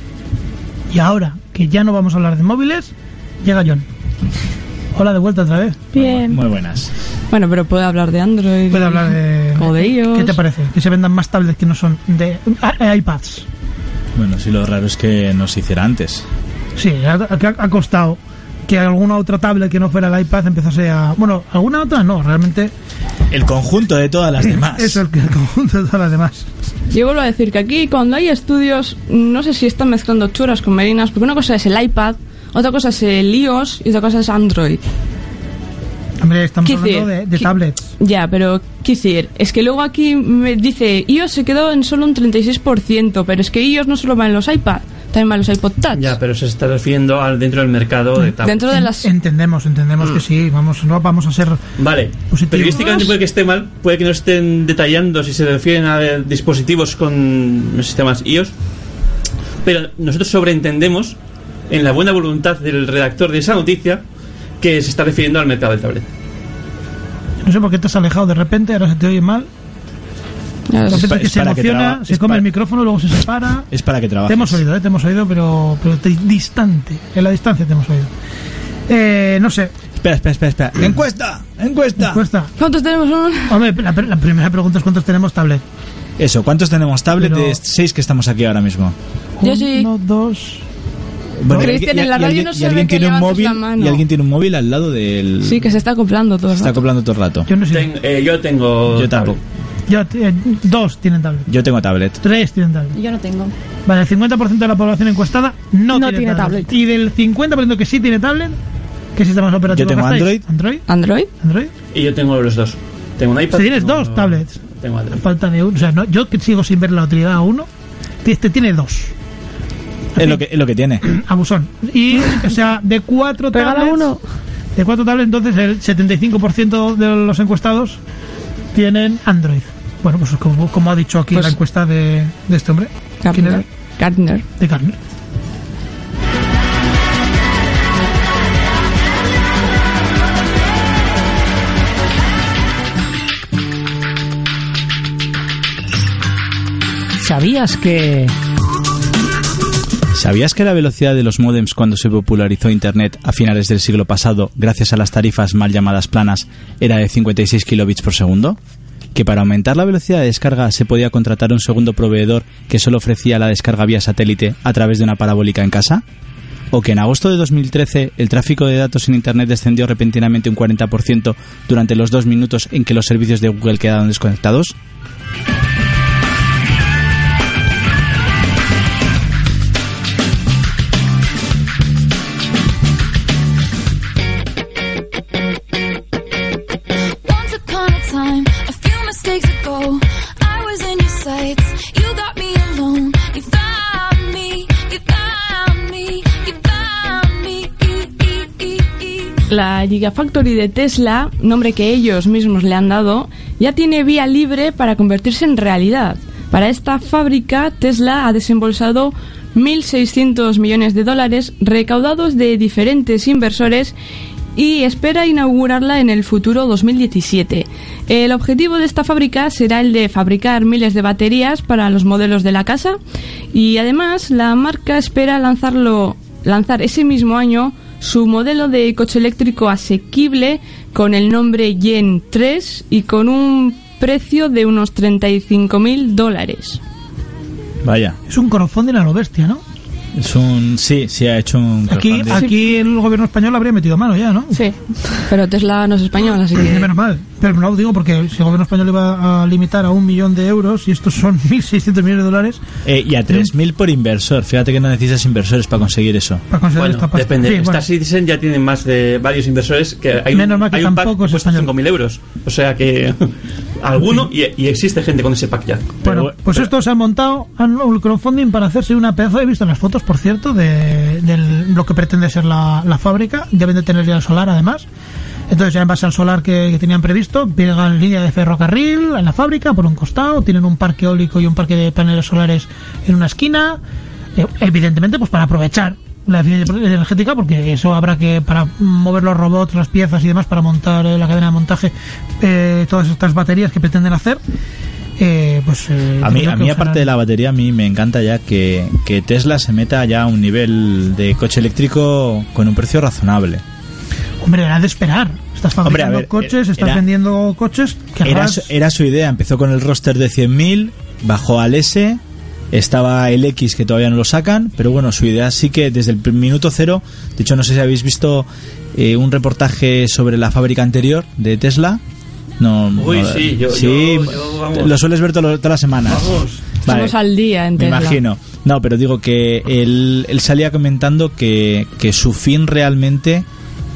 Y ahora, que ya no vamos a hablar de móviles, llega John. Hola de vuelta otra vez. Bien. Muy buenas. Bueno, pero puede hablar de Android. Puede hablar de... O de iOS. ¿Qué te parece? Que se vendan más tablets que no son de i- iPads. Bueno, sí, lo raro es que no se hiciera antes. Sí, ha, costado que alguna otra tablet que no fuera el iPad empezase a... Bueno, alguna otra no, realmente El conjunto de todas las demás. es el, el conjunto de todas las demás. Yo vuelvo a decir que aquí cuando hay estudios, no sé si están mezclando churas con merinas, porque una cosa es el iPad, otra cosa es el iOS y otra cosa es Android. Hombre, estamos hablando decir, de, tablets. Ya, pero quiero decir, es que luego aquí me dice iOS se quedó en solo un 36%, pero es que iOS no solo va en los iPad, también va en los iPod Touch. Ya, pero se está refiriendo al dentro del mercado de tablets. Dentro de las... Entendemos, entendemos Mm. que sí, vamos, no vamos a ser Vale, positivos. periodísticamente puede que esté mal, puede que no estén detallando si se refieren a eh, dispositivos con sistemas iOS, pero nosotros sobreentendemos en la buena voluntad del redactor de esa noticia que se está refiriendo al mercado del tablet. No sé por qué te has alejado de repente, ahora se te oye mal. Repente Es pa- que es se para que emociona, traba- se es come el micrófono, luego se separa. Es para que Te trabajes. hemos oído, ¿eh? te hemos oído, pero, pero te- distante. En la distancia te hemos oído. Eh, no sé, Espera, espera, espera, espera. ¡Encuesta! ¡Encuesta! cuesta. ¿Cuántos tenemos? Hombre, la, la primera pregunta es cuántos tenemos tablet. Eso, ¿cuántos tenemos tablet Pero- de seis que estamos aquí ahora mismo? Yo sí. Uno, dos. Bueno, y Cristian, alguien- en la y radio alguien- no y se ve alguien que tiene un móvil la mano. y alguien tiene un móvil al lado del Sí, que se está acoplando todo. el está rato. acoplando todo el rato. Yo no sé. Ten- eh, yo tengo Yo tampoco. Yo, eh, dos tienen tablet. Yo tengo tablet. Tres tienen tablet. Yo no tengo. Vale, el 50% de la población encuestada no, No tiene, tiene tablet. tablet. Y del 50% que sí tiene tablet, ¿qué sistemas operativos Yo tengo? Android. ¿Android? ¿Android? ¿Android? Y yo tengo los dos. Tengo un iPad. Si tienes tengo- dos tablets, Tengo Android. falta de uno. O sea, no, yo que sigo sin ver la utilidad a uno, este tiene dos. Es lo que, es lo que tiene. Abusón. Y, o sea, de cuatro tablets. uno. De cuatro tablets, entonces el 75% de los encuestados tienen Android. Bueno, pues como, como ha dicho aquí Pues- la encuesta de, de este hombre. ¿Quién era? Gardner. Gardner. De Gartner. ¿Sabías que... ¿Sabías que la velocidad de los módems cuando se popularizó Internet a finales del siglo pasado, gracias a las tarifas mal llamadas planas, era de 56 kilobits por segundo? ¿Que para aumentar la velocidad de descarga se podía contratar un segundo proveedor que solo ofrecía la descarga vía satélite a través de una parabólica en casa? ¿O que en agosto de 2013 el tráfico de datos en Internet descendió repentinamente un 40% durante los dos minutos en que los servicios de Google quedaron desconectados? La Gigafactory de Tesla, nombre que ellos mismos le han dado, ya tiene vía libre para convertirse en realidad. Para esta fábrica, Tesla ha desembolsado 1.600 millones de dólares recaudados de diferentes inversores y espera inaugurarla en el futuro 2017. El objetivo de esta fábrica será el de fabricar miles de baterías para los modelos de la casa y además la marca espera lanzarlo lanzar ese mismo año su modelo de coche eléctrico asequible con el nombre Yen 3 y con un precio de unos 35.000 dólares. Vaya, Es un crowdfunding a lo bestia, ¿no? Es un... Sí, sí ha hecho un... Aquí, aquí el gobierno español habría metido mano ya, ¿no? Sí, pero Tesla no es español, así que... Menos mal. Pero no lo digo porque si el gobierno español iba a limitar a un millón de euros y estos son 1.600 millones de dólares, Eh, y a 3.000 por inversor. Fíjate que no necesitas inversores para conseguir eso. para conseguir Bueno, esta pasta. depende. Sí, bueno. Star Citizen ya tiene más de varios inversores que hay, Menos mal que hay un pack tampoco que es cuesta español. 5.000 euros. O sea que alguno y, y existe gente con ese pack ya. Bueno, pues estos han montado han- el crowdfunding para hacerse una pedazo. He visto las fotos, por cierto, de, del- lo que pretende ser la, la fábrica. Deben de tener ya el solar, además. Entonces ya en base al solar que, que tenían previsto, pegan línea de ferrocarril en la fábrica por un costado, tienen un parque eólico y un parque de paneles solares en una esquina, eh, evidentemente pues para aprovechar la eficiencia energética porque eso habrá que para mover los robots, las piezas y demás para montar eh, la cadena de montaje eh, todas estas baterías que pretenden hacer. eh, pues eh, A mí, a mí aparte de la batería, a mí me encanta ya que, que Tesla se meta ya a un nivel de coche eléctrico con un precio razonable. Hombre, era de esperar. Estás Hombre, fabricando ver, coches, estás era- vendiendo coches. Era su, era su idea, empezó con el roster de 100.000, bajó al S, estaba el X que todavía no lo sacan, pero bueno, su idea sí que desde el minuto cero, de hecho no sé si habéis visto eh, un reportaje sobre la fábrica anterior de Tesla. No, Uy, no, sí, yo- sí, yo- yo, vamos. lo sueles ver todo- todas las semanas. Vale. Estamos al día en Me Tesla. imagino. No, pero digo que él, él salía comentando que, que su fin realmente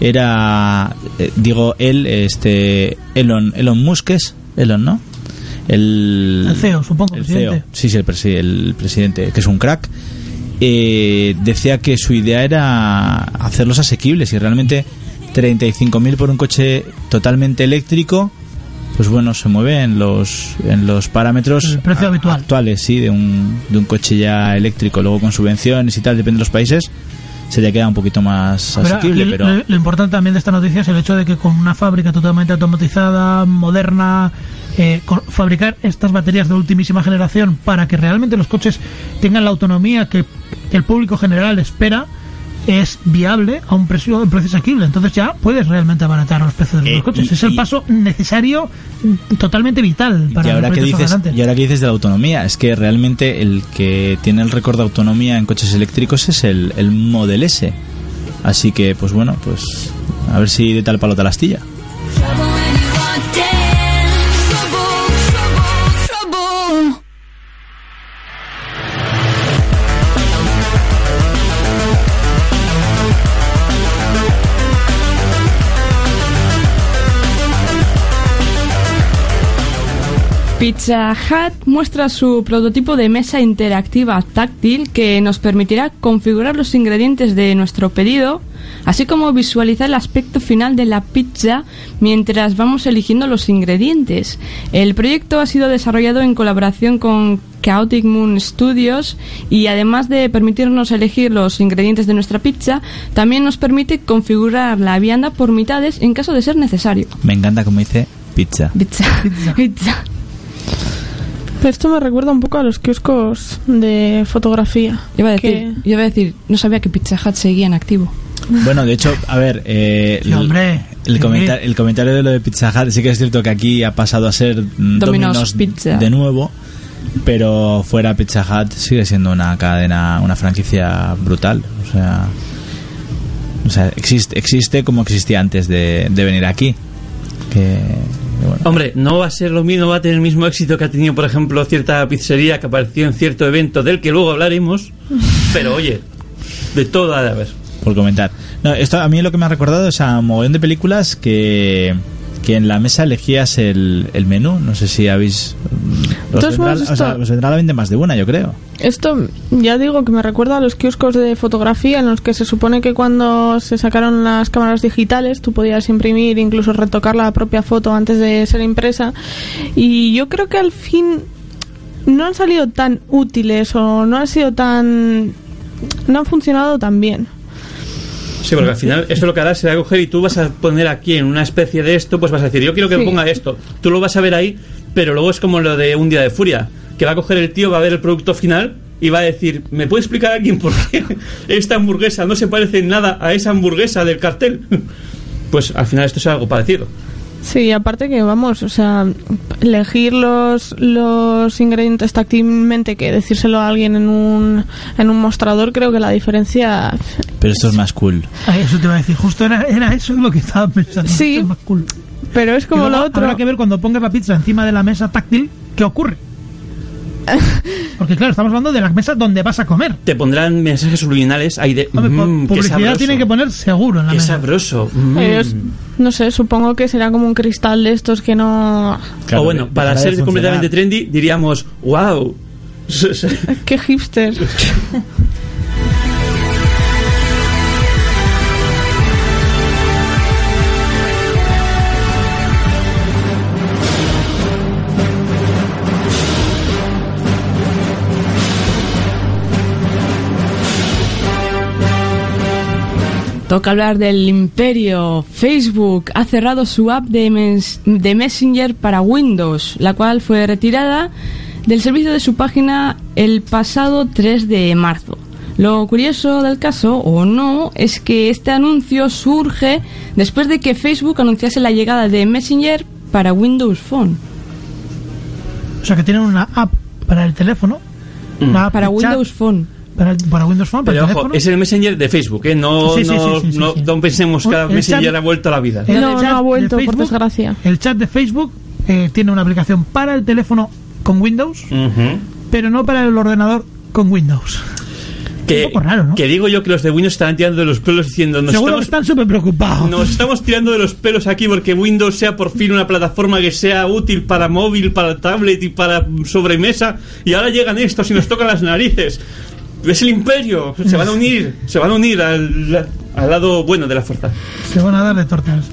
era, eh, digo, él, este, Elon, Elon Musk es, Elon, ¿no? El, El CEO, supongo, el presidente. CEO, sí, sí, el, presi- el presidente, que es un crack, eh, decía que su idea era hacerlos asequibles y realmente 35.000 por un coche totalmente eléctrico, pues bueno, se mueve en los, en los parámetros precio habitual. actuales, sí, de un, de un coche ya eléctrico, luego con subvenciones y tal, depende de los países, se le queda un poquito más Pero asequible, aquí pero... lo, lo importante también de esta noticia es el hecho de que con una fábrica totalmente automatizada, moderna, eh, fabricar estas baterías de ultimísima generación para que realmente los coches tengan la autonomía que el público general espera es viable a un precio, un precio asequible. Entonces ya puedes realmente abaratar los precios de los Eh, coches. y- es el y- paso necesario, mm, totalmente vital para y ahora los que dices adelante. y ahora que dices de la autonomía es que realmente el que tiene el récord de autonomía en coches eléctricos es el, el Model S así que pues bueno pues a ver si de tal palo tal astilla Pizza Hut muestra su prototipo de mesa interactiva táctil que nos permitirá configurar los ingredientes de nuestro pedido, así como visualizar el aspecto final de la pizza mientras vamos eligiendo los ingredientes. El proyecto ha sido desarrollado en colaboración con Chaotic Moon Studios y además de permitirnos elegir los ingredientes de nuestra pizza, también nos permite configurar la vianda por mitades en caso de ser necesario. me encanta como dice pizza Pizza. Pizza. Pero esto me recuerda un poco a los kioscos de fotografía. Iba a decir, que- yo iba a decir, no sabía que Pizza Hut seguía en activo. bueno de hecho a ver eh, Sí, hombre. el, Sí. comenta- el comentario de lo de Pizza Hut sí que es cierto que aquí ha pasado a ser Domino's Domino's Pizza. de nuevo pero fuera Pizza Hut sigue siendo una cadena una franquicia brutal o sea o sea existe existe como existía antes de, de venir aquí que bueno, Hombre, no va a ser lo mismo, no va a tener el mismo éxito que ha tenido, por ejemplo, cierta pizzería que apareció en cierto evento del que luego hablaremos. Pero oye, de todo ha de haber. por comentar. No, esto a mí lo que me ha recordado es a un mogollón de películas que, que en la mesa elegías el, el menú. No sé si habéis. Os vendrá, o sea, esto- os vendrá a la mente más de una, yo creo. Esto ya digo que me recuerda a los kioscos de fotografía en los que se supone que cuando se sacaron las cámaras digitales tú podías imprimir, incluso retocar la propia foto antes de ser impresa. Y yo creo que al fin no han salido tan útiles o no han sido tan... no han funcionado tan bien. Sí, porque al final esto lo que hará será coger y tú vas a poner aquí en una especie de esto, pues vas a decir, yo quiero que Sí. ponga esto. Tú lo vas a ver ahí, pero luego es como lo de un día de furia, que va a coger el tío, va a ver el producto final y va a decir, ¿me puede explicar alguien por qué esta hamburguesa no se parece en nada a esa hamburguesa del cartel? Pues al final esto es algo parecido. Sí, aparte que vamos, o sea, elegir los, los ingredientes táctilmente que decírselo a alguien en un, en un mostrador, creo que la diferencia... Pero esto es más cool. Eso te iba a decir, justo era, era eso lo que estaba pensando. Sí. Esto es más cool. Pero es como luego lo otro... Habrá que ver cuando pongas la pizza encima de la mesa táctil, ¿qué ocurre? Porque claro, estamos hablando de las mesas donde vas a comer. Te pondrán mensajes subliminales ahí de... Hombre, "Mm, qué publicidad tiene que poner seguro en la Qué mesa. sabroso. mm". Eh, es- no sé, supongo que será como un cristal de estos que no... Claro, o bueno, para ser completamente trendy, diríamos, wow. ¡Qué hipster! Toca hablar del imperio. Facebook ha cerrado su app de, Messenger para Windows, la cual fue retirada del servicio de su página el pasado 3 de marzo. Lo curioso del caso, o no, es que este anuncio surge después de que Facebook anunciase la llegada de Messenger para Windows Phone. O sea que tienen una app para el teléfono. Mm. una app Para chat Windows Phone. Para, para Windows Phone, para Pero el ojo, teléfono. es el Messenger de Facebook, ¿eh? No, Sí, sí, no, sí, sí, sí, no, sí. no pensemos que El Messenger chat- ha vuelto a la vida. El No, no chat ha de vuelto, por Facebook- desgracia. El chat de Facebook eh, tiene una aplicación para el teléfono con Windows, pero no para el ordenador con Windows. Que, Un poco raro, ¿no? que digo yo que los de Windows están tirando de los pelos diciendo nos Seguro que estamos, están súper preocupados. nos estamos tirando de los pelos aquí porque Windows sea por fin una plataforma que sea útil para móvil, para tablet y para sobremesa y ahora llegan estos y nos tocan las narices. Es el imperio, se van a unir, se van a unir al, al lado bueno de la fuerza. Se van a dar de tortas.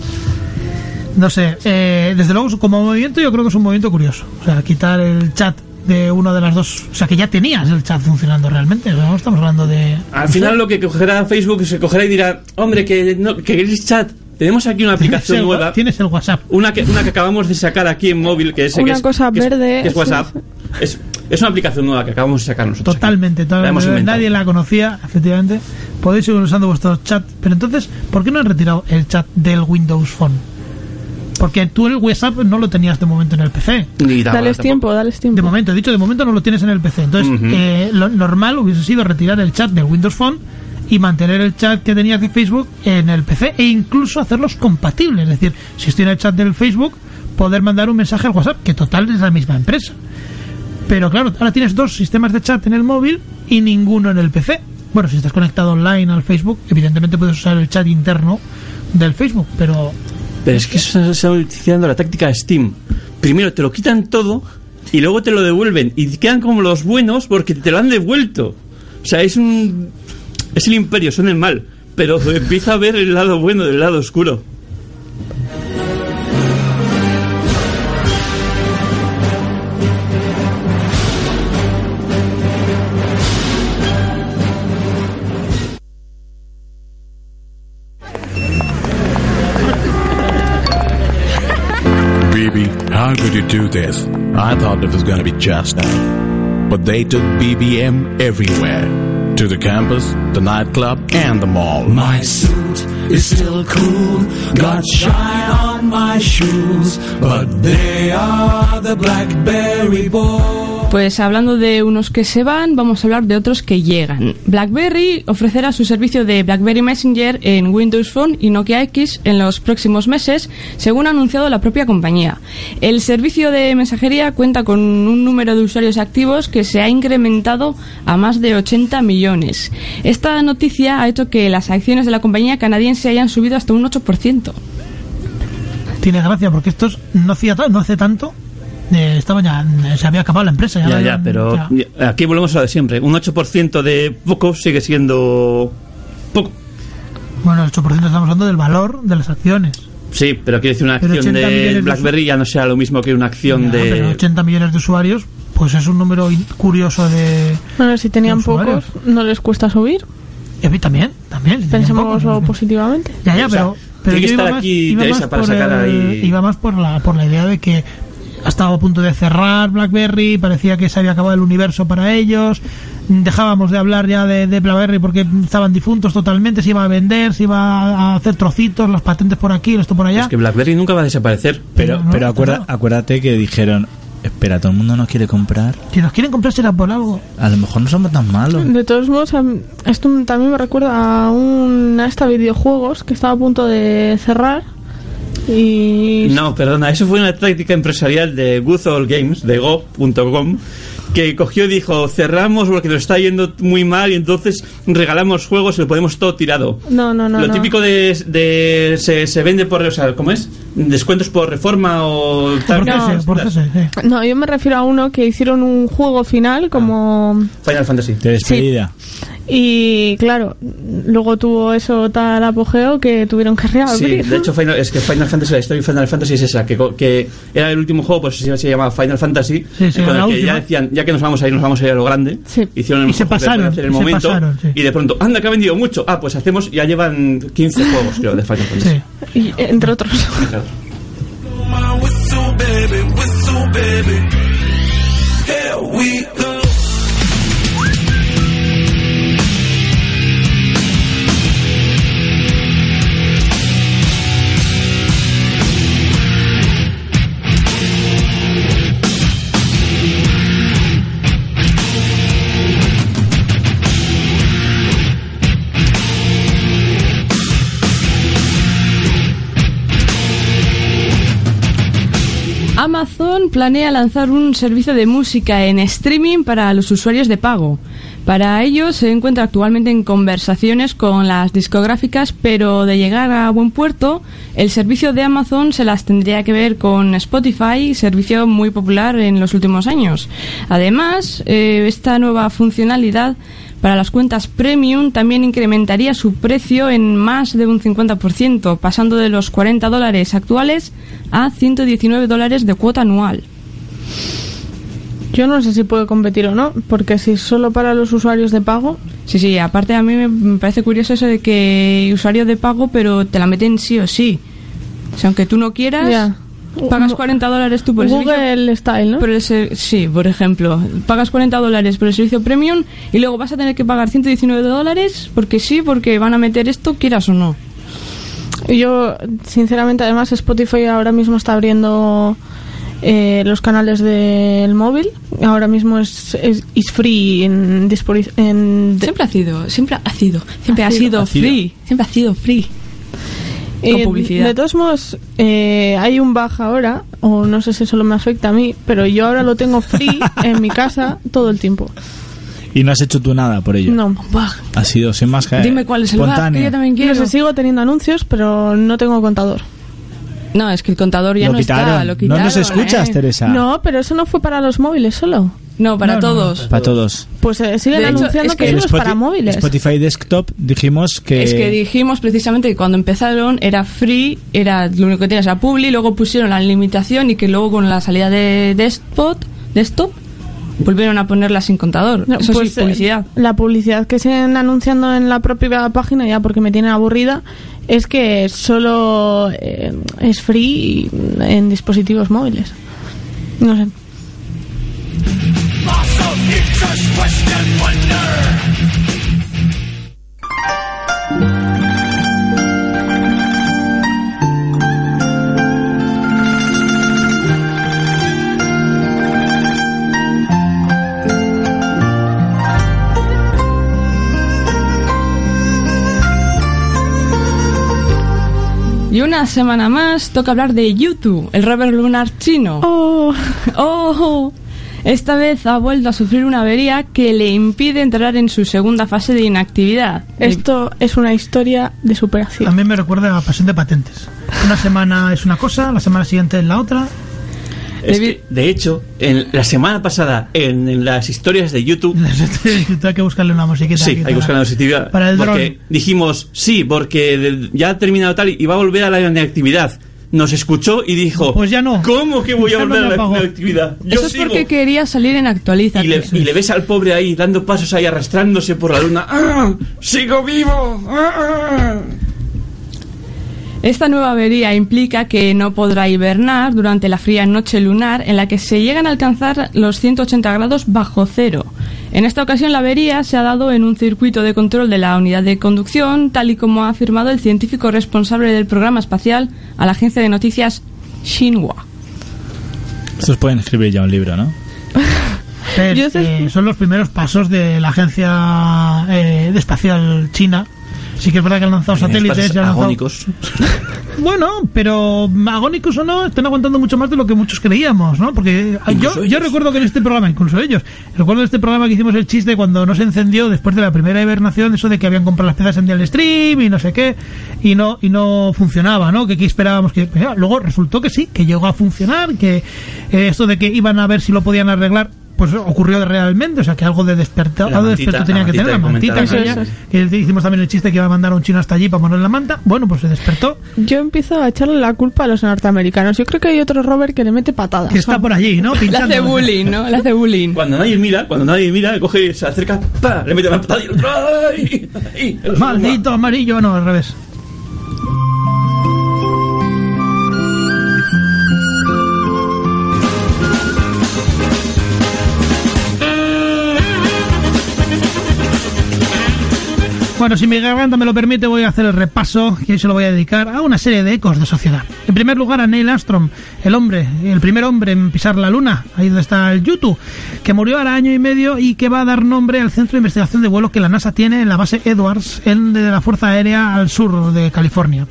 No sé, eh, desde luego como movimiento yo creo que es un movimiento curioso. O sea, quitar el chat de una de las dos... O sea, que ya tenías el chat funcionando realmente. O sea, no estamos hablando de... Al final lo que cogerá Facebook se cogerá y dirá, hombre, que, no, que queréis chat. Tenemos aquí una aplicación Tienes el- nueva. Tienes el WhatsApp. Una que, una que acabamos de sacar aquí en móvil, que es, Una que es- cosa que es- verde, que es sí, WhatsApp. sí. Es, es una aplicación nueva que acabamos de sacar nosotros. Totalmente. Nadie la conocía, efectivamente. Podéis seguir usando vuestro chat. Pero entonces, ¿por qué no han retirado el chat del Windows Phone? Porque tú el WhatsApp no lo tenías de momento en el PC. Ni nada, Dales tampoco. tiempo, dales tiempo. De momento, he dicho, de momento no lo tienes en el PC. Entonces, eh, lo normal hubiese sido retirar el chat del Windows Phone y mantener el chat que tenías de Facebook en el PC e incluso hacerlos compatibles. Es decir, si estoy en el chat del Facebook, poder mandar un mensaje al WhatsApp, que total es la misma empresa. Pero claro, ahora tienes dos sistemas de chat en el móvil y ninguno en el PC. Bueno, si estás conectado online al Facebook, evidentemente puedes usar el chat interno del Facebook, pero Pero es que se está utilizando la táctica Steam. Primero te lo quitan todo y luego te lo devuelven. Y quedan como los buenos porque te lo han devuelto. O sea, es un. Es el imperio, son el mal. Pero empieza a ver el lado bueno del lado oscuro. How could you do this? I thought it was gonna be just now. But they took BBM everywhere. To the campus, the nightclub, and the mall. My suit is still cool, got shine on my shoes, but they are the Blackberry Boys. Pues hablando de unos que se van, vamos a hablar de otros que llegan. BlackBerry ofrecerá su servicio de BlackBerry Messenger en Windows Phone y Nokia X en los próximos meses, según ha anunciado la propia compañía. El servicio de mensajería cuenta con un número de usuarios activos que se ha incrementado a más de 80 millones. Esta noticia ha hecho que las acciones de la compañía canadiense hayan subido hasta un 8%. tiene gracia porque ta- no hace tanto eh, estaba ya se había acabado la empresa Ya, ya, habían- pero ya. aquí volvemos a lo de siempre. Un 8% de poco sigue siendo poco. bueno el 8% estamos hablando del valor de las acciones Sí, pero quiero decir, una Pero acción 80 millones de de BlackBerry ya no sea lo mismo que una acción Ya, pero de. 80 millones de usuarios pues es un número curioso de Bueno, si tenían pocos, no les cuesta subir. y a mí también también si pocos, ¿no? positivamente. ya ya O sea, pero tiene que estar aquí Teresa para sacar el- ahí- iba más por la por la idea de que ha estado a punto de cerrar BlackBerry, parecía que se había acabado el universo para ellos, dejábamos de hablar ya de, de BlackBerry porque estaban difuntos totalmente, se iba a vender, se iba a hacer trocitos, las patentes por aquí, esto por allá. Es que BlackBerry nunca va a desaparecer. Pero, no, pero acuerda- no. acuérdate que dijeron, espera, todo el mundo nos quiere comprar. Si nos quieren comprar será por algo. A lo mejor no somos tan malos. De todos modos, esto también me recuerda a un a esta videojuegos que estaba a punto de cerrar y No, perdona, eso fue una táctica empresarial de Good Old Games, de Go.com, que cogió y dijo, cerramos porque nos está yendo muy mal y entonces regalamos juegos y lo ponemos todo tirado. no, no, no, lo no. típico de, de- se, se vende por, o sea, ¿cómo es? Descuentos por reforma o tal. No. Por CS, sí. No, yo me refiero a uno que hicieron un juego final como Final Fantasy. De despedida. Y claro, luego tuvo eso tal apogeo que tuvieron que Sí, reabrir. de hecho Final- es que Final Fantasy, la historia de Final Fantasy es esa, que, que era el último juego, pues se, se llamaba Final Fantasy, Sí, sí, con el que última. ya decían, ya que nos vamos a ir, nos vamos a ir a lo grande, hicieron el Y se pasaron, en el se momento, pasaron, sí. y de pronto, anda que ha vendido mucho, ah, pues hacemos, ya llevan 15 juegos, creo, de Final Fantasy. Y, entre otros. Claro. Whistle, Amazon planea lanzar un servicio de música en streaming para los usuarios de pago. Para ello se encuentra actualmente en conversaciones con las discográficas, pero de llegar a buen puerto, el servicio de Amazon se las tendría que ver con Spotify, servicio muy popular en los últimos años. Además, eh, esta nueva funcionalidad para las cuentas premium también incrementaría su precio en más de un 50%, pasando de los 40 dólares actuales a 119 dólares de cuota anual. Yo no sé si puede competir o no, porque si es solo para los usuarios de pago. Sí, sí, aparte a mí me- parece curioso eso de que usuario de pago, pero te la meten sí o sí. O sea, aunque tú no quieras, Ya. Pagas 40 dólares tú por el servicio. Google Style, ¿no? Por el ser- sí, por ejemplo, pagas 40 dólares por el servicio premium y luego vas a tener que pagar 119 dólares porque sí, porque van a meter esto, quieras o no. Yo, sinceramente, además Spotify ahora mismo está abriendo eh, los canales del móvil. Ahora mismo es, es is free en, en Siempre ha sido, siempre ha sido, siempre sido. Ha sido. free, siempre ha sido free. Con Eh, publicidad. De todos modos, eh, hay un baja ahora, o no sé si solo me afecta a mí, pero yo ahora lo tengo free en mi casa todo el tiempo. Y no has hecho tú nada por ello. No. Ha sido sin más que Dime cuál es el que espontáneo. yo también quiero. No sé, sigo teniendo anuncios, pero no tengo contador. No, es que el contador ya Lo no está, quitaron. lo No quitaron. nos escuchas, ¿eh? Teresa. No, pero eso no fue para los móviles solo. No, para No, no, todos. Para todos. Pues eh, siguen De hecho, anunciando es que, que eso El es para móviles. Spotify Desktop dijimos que... Es que dijimos precisamente que cuando empezaron era free, era lo único que tenías era Publi, luego pusieron la limitación y que luego con la salida de desktop, desktop volvieron a ponerla sin contador. No, Eso pues, sí, publicidad. eh, la publicidad que siguen anunciando en la propia página, ya porque me tienen aburrida, es que solo eh, es free en dispositivos móviles. No sé. Y una semana más toca hablar de YouTube, el rover lunar chino. Oh, Oh, esta vez ha vuelto a sufrir una avería que le impide entrar en su segunda fase de inactividad. esto es una historia de superación. También me recuerda a Pasión de Patentes. Una semana es una cosa, la semana siguiente es la otra. Es que, de hecho, en la semana pasada, en, en las historias de YouTube, hay que buscarle una musiquita. sí, hay que buscar una positividad. para el porque dron. dijimos, sí, porque ya ha terminado tal y va a volver a la inactividad. Nos escuchó y dijo, Pues ya no. ¿cómo que voy a no volver me a la apagó. inactividad? Yo Eso es sigo. porque quería salir en actualiza. Y le, y le ves al pobre ahí dando pasos ahí arrastrándose por la luna. ¡Ah! ¡Sigo vivo! ¡Ah! Esta nueva avería implica que no podrá hibernar durante la fría noche lunar en la que se llegan a alcanzar los 180 grados bajo cero. En esta ocasión la avería se ha dado en un circuito de control de la unidad de conducción, tal y como ha afirmado el científico responsable del programa espacial a la agencia de noticias Xinhua. Estos pueden escribir ya un libro, ¿no? Es, Yo sé- eh, son los primeros pasos de la agencia eh, de espacial china. Sí que es verdad que han lanzado satélites. Lanzado- agónicos. Bueno, pero agónicos o no, están aguantando mucho más de lo que muchos creíamos, ¿no? Porque yo, Incluso yo ellos. recuerdo que en este programa, incluso ellos, recuerdo en este programa que hicimos el chiste cuando no se encendió después de la primera hibernación, eso de que habían comprado las piezas en el stream y no sé qué, y no y no funcionaba, ¿no? Que aquí esperábamos que... ya, luego resultó que sí, que llegó a funcionar, que eh, esto de que iban a ver si lo podían arreglar pues ocurrió realmente, o sea que algo de despertar, La algo de desperto tenía la que tener, la mantita que hicimos también el chiste que iba a mandar a un chino hasta allí para poner la manta, bueno, pues se despertó, Yo empiezo a echarle la culpa a los norteamericanos. Yo creo que hay otro Robert que le mete patadas. que está por allí, ¿no? Le Pinchando. hace bullying, ¿no? Le hace bullying. Cuando nadie mira, cuando nadie mira, coge, se acerca, ¡pa! le mete la patada y el otro, ¡ay! ¡ay! Maldito amarillo, no, al revés. Bueno, si mi garganta me lo permite, voy a hacer el repaso y hoy se lo voy a dedicar a una serie de ecos de sociedad. En primer lugar, a Neil Armstrong, el hombre, el primer hombre en pisar la luna, ahí donde está el YouTube, que murió ahora año y medio y que va a dar nombre al centro de investigación de vuelo que la NASA tiene en la base Edwards, en, de la Fuerza Aérea al sur de California.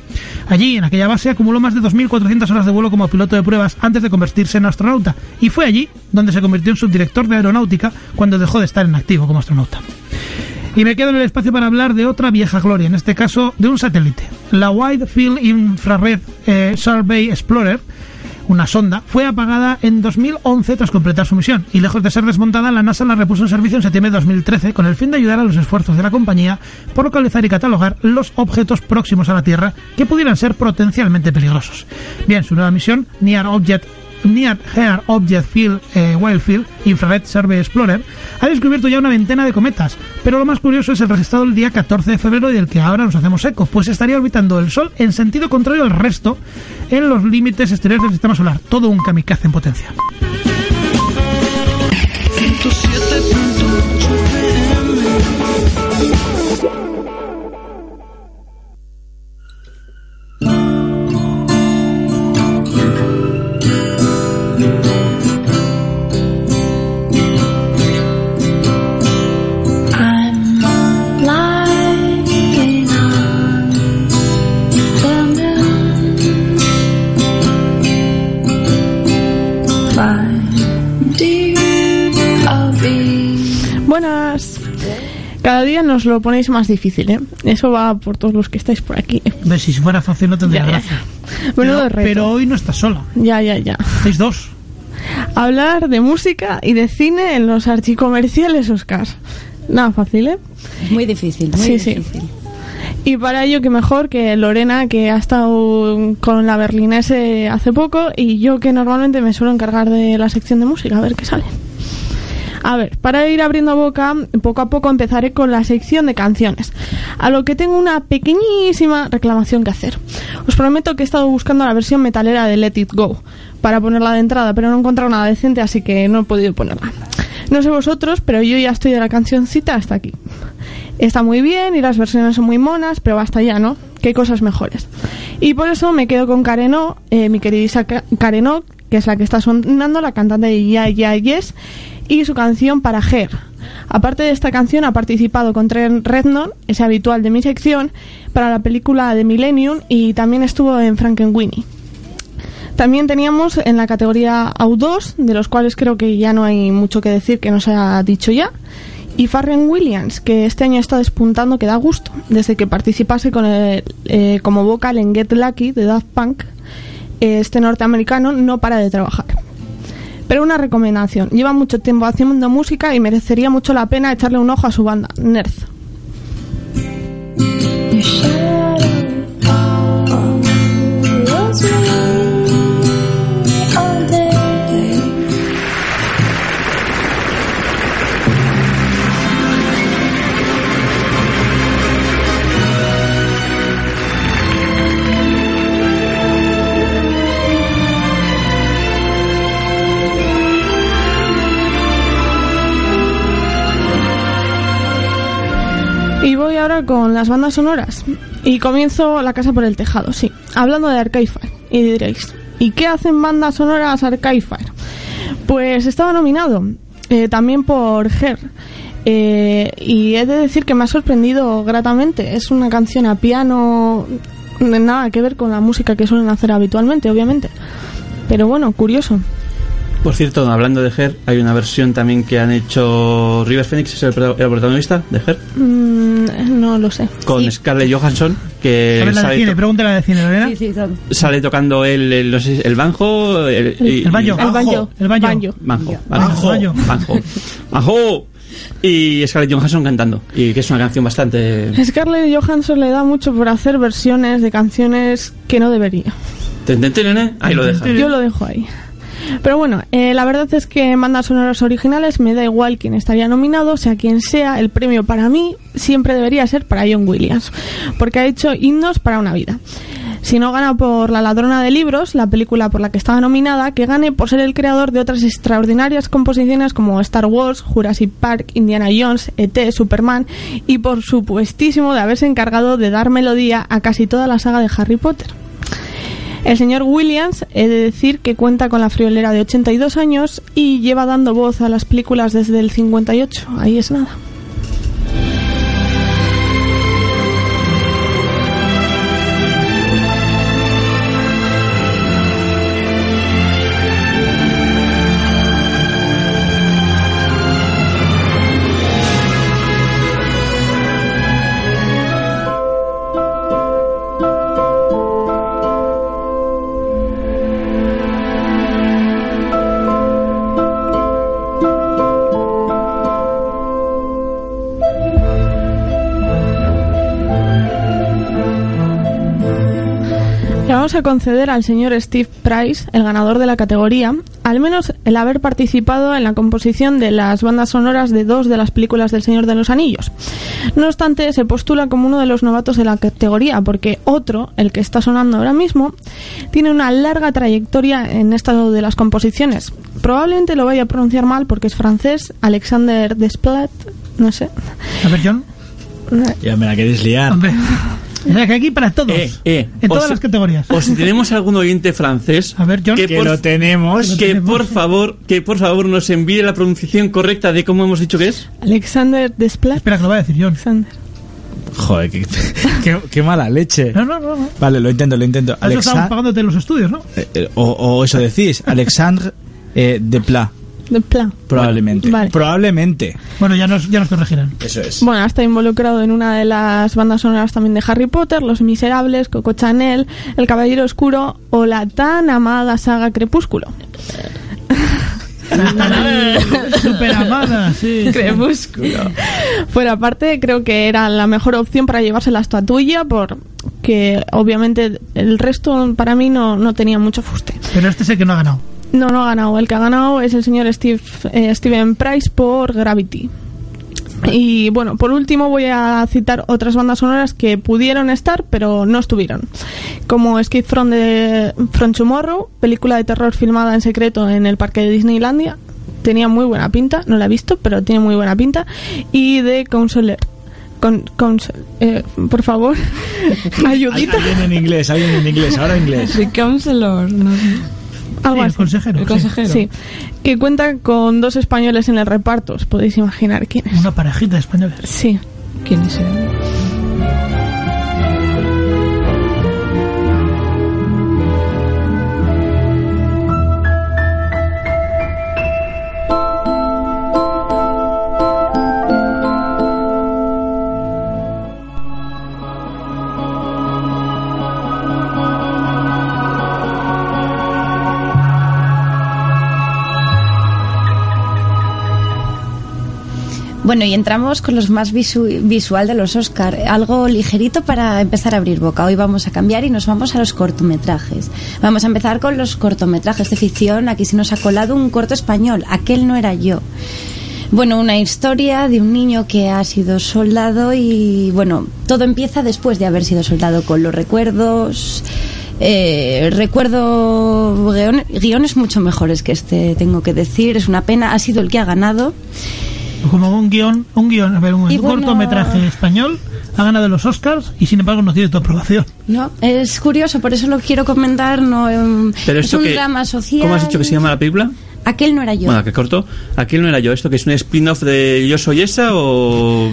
Allí, en aquella base, acumuló más de 2.400 horas de vuelo como piloto de pruebas antes de convertirse en astronauta. Y fue allí donde se convirtió en subdirector de aeronáutica cuando dejó de estar en activo como astronauta. Y me quedo en el espacio para hablar de otra vieja gloria, en este caso de un satélite. La Wide Field Infrared eh, Survey Explorer, una sonda, fue apagada en 2011 tras completar su misión y lejos de ser desmontada, la NASA la repuso en servicio en septiembre de 2013 con el fin de ayudar a los esfuerzos de la compañía por localizar y catalogar los objetos próximos a la Tierra que pudieran ser potencialmente peligrosos. Bien, su nueva misión, Near Object Near Earth Object Field eh, Wildfield Infrared Survey Explorer ha descubierto ya una veintena de cometas, pero lo más curioso es el registrado el día 14 de febrero y del que ahora nos hacemos eco, pues estaría orbitando el Sol en sentido contrario al resto en los límites exteriores del sistema solar, todo un kamikaze en potencia. Cada día nos lo ponéis más difícil, ¿eh? Eso va por todos los que estáis por aquí. Ve, si fuera fácil no tendría Ya, gracia. Pero, reto. pero hoy no estás sola, Ya, ya, ya. estáis dos. Hablar de música y de cine en los archicomerciales Oscars. Nada fácil, ¿eh? Muy difícil, muy Sí, sí. difícil. Y para ello, que mejor que Lorena, que ha estado con la berlinese hace poco, y yo que normalmente me suelo encargar de la sección de música, a ver qué sale. A ver, para ir abriendo boca, poco a poco empezaré con la sección de canciones, a lo que tengo una pequeñísima reclamación que hacer. Os prometo que he estado buscando la versión metalera de Let It Go para ponerla de entrada, pero no he encontrado nada decente, así que no he podido ponerla. No sé vosotros, pero yo ya estoy de la cancioncita hasta aquí. Está muy bien y las versiones son muy monas, pero basta ya, ¿no? Que hay cosas mejores. Y por eso me quedo con Kareno, eh, mi queridísima Ka- Kareno, que es la que está sonando, la cantante de Ya Ya Yes, y su canción para Her. Aparte de esta canción, ha participado con Trent Reznor, ese habitual de mi sección, para la película de Millennium y también estuvo en Frankenweenie. También teníamos en la categoría AU2, de los cuales creo que ya no hay mucho que decir que no se ha dicho ya. Y Farren Williams, que este año está despuntando que da gusto, desde que participase con el, eh, como vocal en Get Lucky de Daft Punk. Este norteamericano no para de trabajar. Pero una recomendación, lleva mucho tiempo haciendo música y merecería mucho la pena echarle un ojo a su banda, Nerth. Con las bandas sonoras. Y comienzo La Casa por el Tejado, sí. Hablando de Arcade Fire. Y diréis, ¿y qué hacen bandas sonoras Arcade Fire? Pues estaba nominado eh, también por Her. Eh, y he de decir que me ha sorprendido gratamente. Es una canción a piano, nada que ver con la música que suelen hacer habitualmente, obviamente. Pero bueno, curioso. Por cierto, hablando de Her, hay una versión también que han hecho River Phoenix, es el, pro- el protagonista de Her, Mm, no lo sé. con Scarlett Johansson, que la de sale, cine, pregúntale la de cine, Lorena. sale tocando el, el, no sé, el banjo, el, El banjo. El banjo. El banjo. Banjo. Banjo. Banjo. Banjo. Banjo. Banjo. Y Scarlett Johansson cantando. Y que es una canción bastante. Scarlett Johansson le da mucho por hacer versiones de canciones que no debería. Ahí lo deja. Yo lo dejo ahí. Pero bueno, eh, la verdad es que bandas sonoras originales me da igual quién estaría nominado, sea quien sea, el premio para mí siempre debería ser para John Williams, porque ha hecho himnos para una vida. Si no gana por La ladrona de libros, la película por la que estaba nominada, que gane por ser el creador de otras extraordinarias composiciones como Star Wars, Jurassic Park, Indiana Jones, ET, Superman y por supuestísimo de haberse encargado de dar melodía a casi toda la saga de Harry Potter. El señor Williams, he de decir que cuenta con la friolera de 82 años y lleva dando voz a las películas desde el 58. Ahí es nada. Vamos a conceder al señor Steve Price, el ganador de la categoría, al menos el haber participado en la composición de las bandas sonoras de dos de las películas del Señor de los Anillos. No obstante, se postula como uno de los novatos de la categoría, porque otro, el que está sonando ahora mismo, tiene una larga trayectoria en esto de las composiciones. Probablemente lo vaya a pronunciar mal porque es francés, Alexander Desplat, no sé. A ver, John. Ya me la queréis liar. Hombre. O sea, que aquí para todos. Eh, eh, en todas si- las categorías. O si tenemos algún oyente francés. A ver, John. que, Que por, lo tenemos. que por favor, que por favor nos envíe la pronunciación correcta de cómo hemos dicho que es. Alexander Desplat. Espera, que lo va a decir John. Alexander. Joder, qué, qué- qué mala leche. No, no, no. no. Vale, lo intento, lo intento. Eso estamos Alexa, pagándote los estudios, ¿no? eh, eh, o, o eso decís, Alexandre eh, Probablemente. Vale. Probablemente. Bueno, ya nos, ya nos corregirán. Eso es. Bueno, está involucrado en una de las bandas sonoras también de Harry Potter, Los Miserables, Coco Chanel, El Caballero Oscuro o la tan amada saga Crepúsculo. Super amada, sí. Crepúsculo. Fuera parte, creo que era la mejor opción para llevarse la estatuilla, porque obviamente el resto para mí no, no tenía mucho fuste. Pero este es el que no ha ganado. No, no ha ganado. El que ha ganado es el señor Steve, eh, Steven Price por Gravity. Y bueno, por último voy a citar otras bandas sonoras que pudieron estar, pero no estuvieron. Como Escape from, the, from Tomorrow, película de terror filmada en secreto en el parque de Disneylandia. Tenía muy buena pinta, no la he visto, pero tiene muy buena pinta. Y The Counselor. Con, eh, por favor, ayudita. Alguien en inglés, alguien en inglés, ahora inglés. The Counselor. No sé. Algo Sí, el consejero. El sí. consejero. Sí, que cuenta con dos españoles en el reparto, os podéis imaginar quién es. Una parejita de españoles. Sí. ¿Quién es Bueno, y entramos con los más visu- visual de los Oscar. Algo ligerito para empezar a abrir boca. Hoy vamos a cambiar y nos vamos a los cortometrajes. Vamos a empezar con los cortometrajes de ficción. Aquí se nos ha colado un corto español. Aquel no era yo. Bueno, una historia de un niño que ha sido soldado y bueno, todo empieza después de haber sido soldado con los recuerdos. Eh, recuerdo guion- guiones mucho mejores que este, tengo que decir. Es una pena. Ha sido el que ha ganado. Como un guion, un guion, a ver, un, Y un bueno- cortometraje español ha ganado los Oscars y sin embargo no tiene tu aprobación. No, es curioso, por eso lo quiero comentar. No, em, Pero es esto un que, drama social. ¿Cómo has dicho que se llama la película? Aquel no era yo. Bueno, que corto. Aquel no era yo. ¿Esto que es un spin-off de Yo soy esa o.?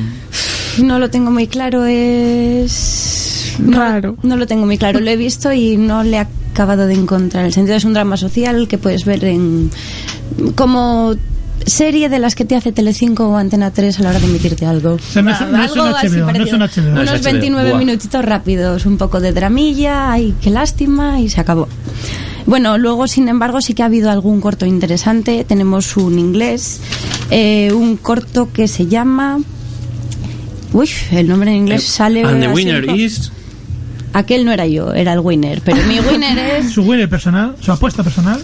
No lo tengo muy claro, es. no- Raro. No, lo tengo muy claro. Lo he visto y no le, ac- acabado de encontrar. El sentido es un drama social que puedes ver en como serie de las que te hace Telecinco o Antena 3 a la hora de emitirte algo. sea, no es- no es Algo un así HBO, no es parecido. un HBO. No es Unos HBO. 29 Buah. minutitos rápidos, un poco de dramilla, ay, qué lástima y se acabó. Bueno, luego, sin embargo, sí que ha habido algún corto interesante. Tenemos un inglés, eh, un corto que se llama... Uy, el nombre en inglés sale... And the así winner un poco- is... Aquel no era yo, era el winner. Pero mi winner es... Su winner personal, su apuesta personal.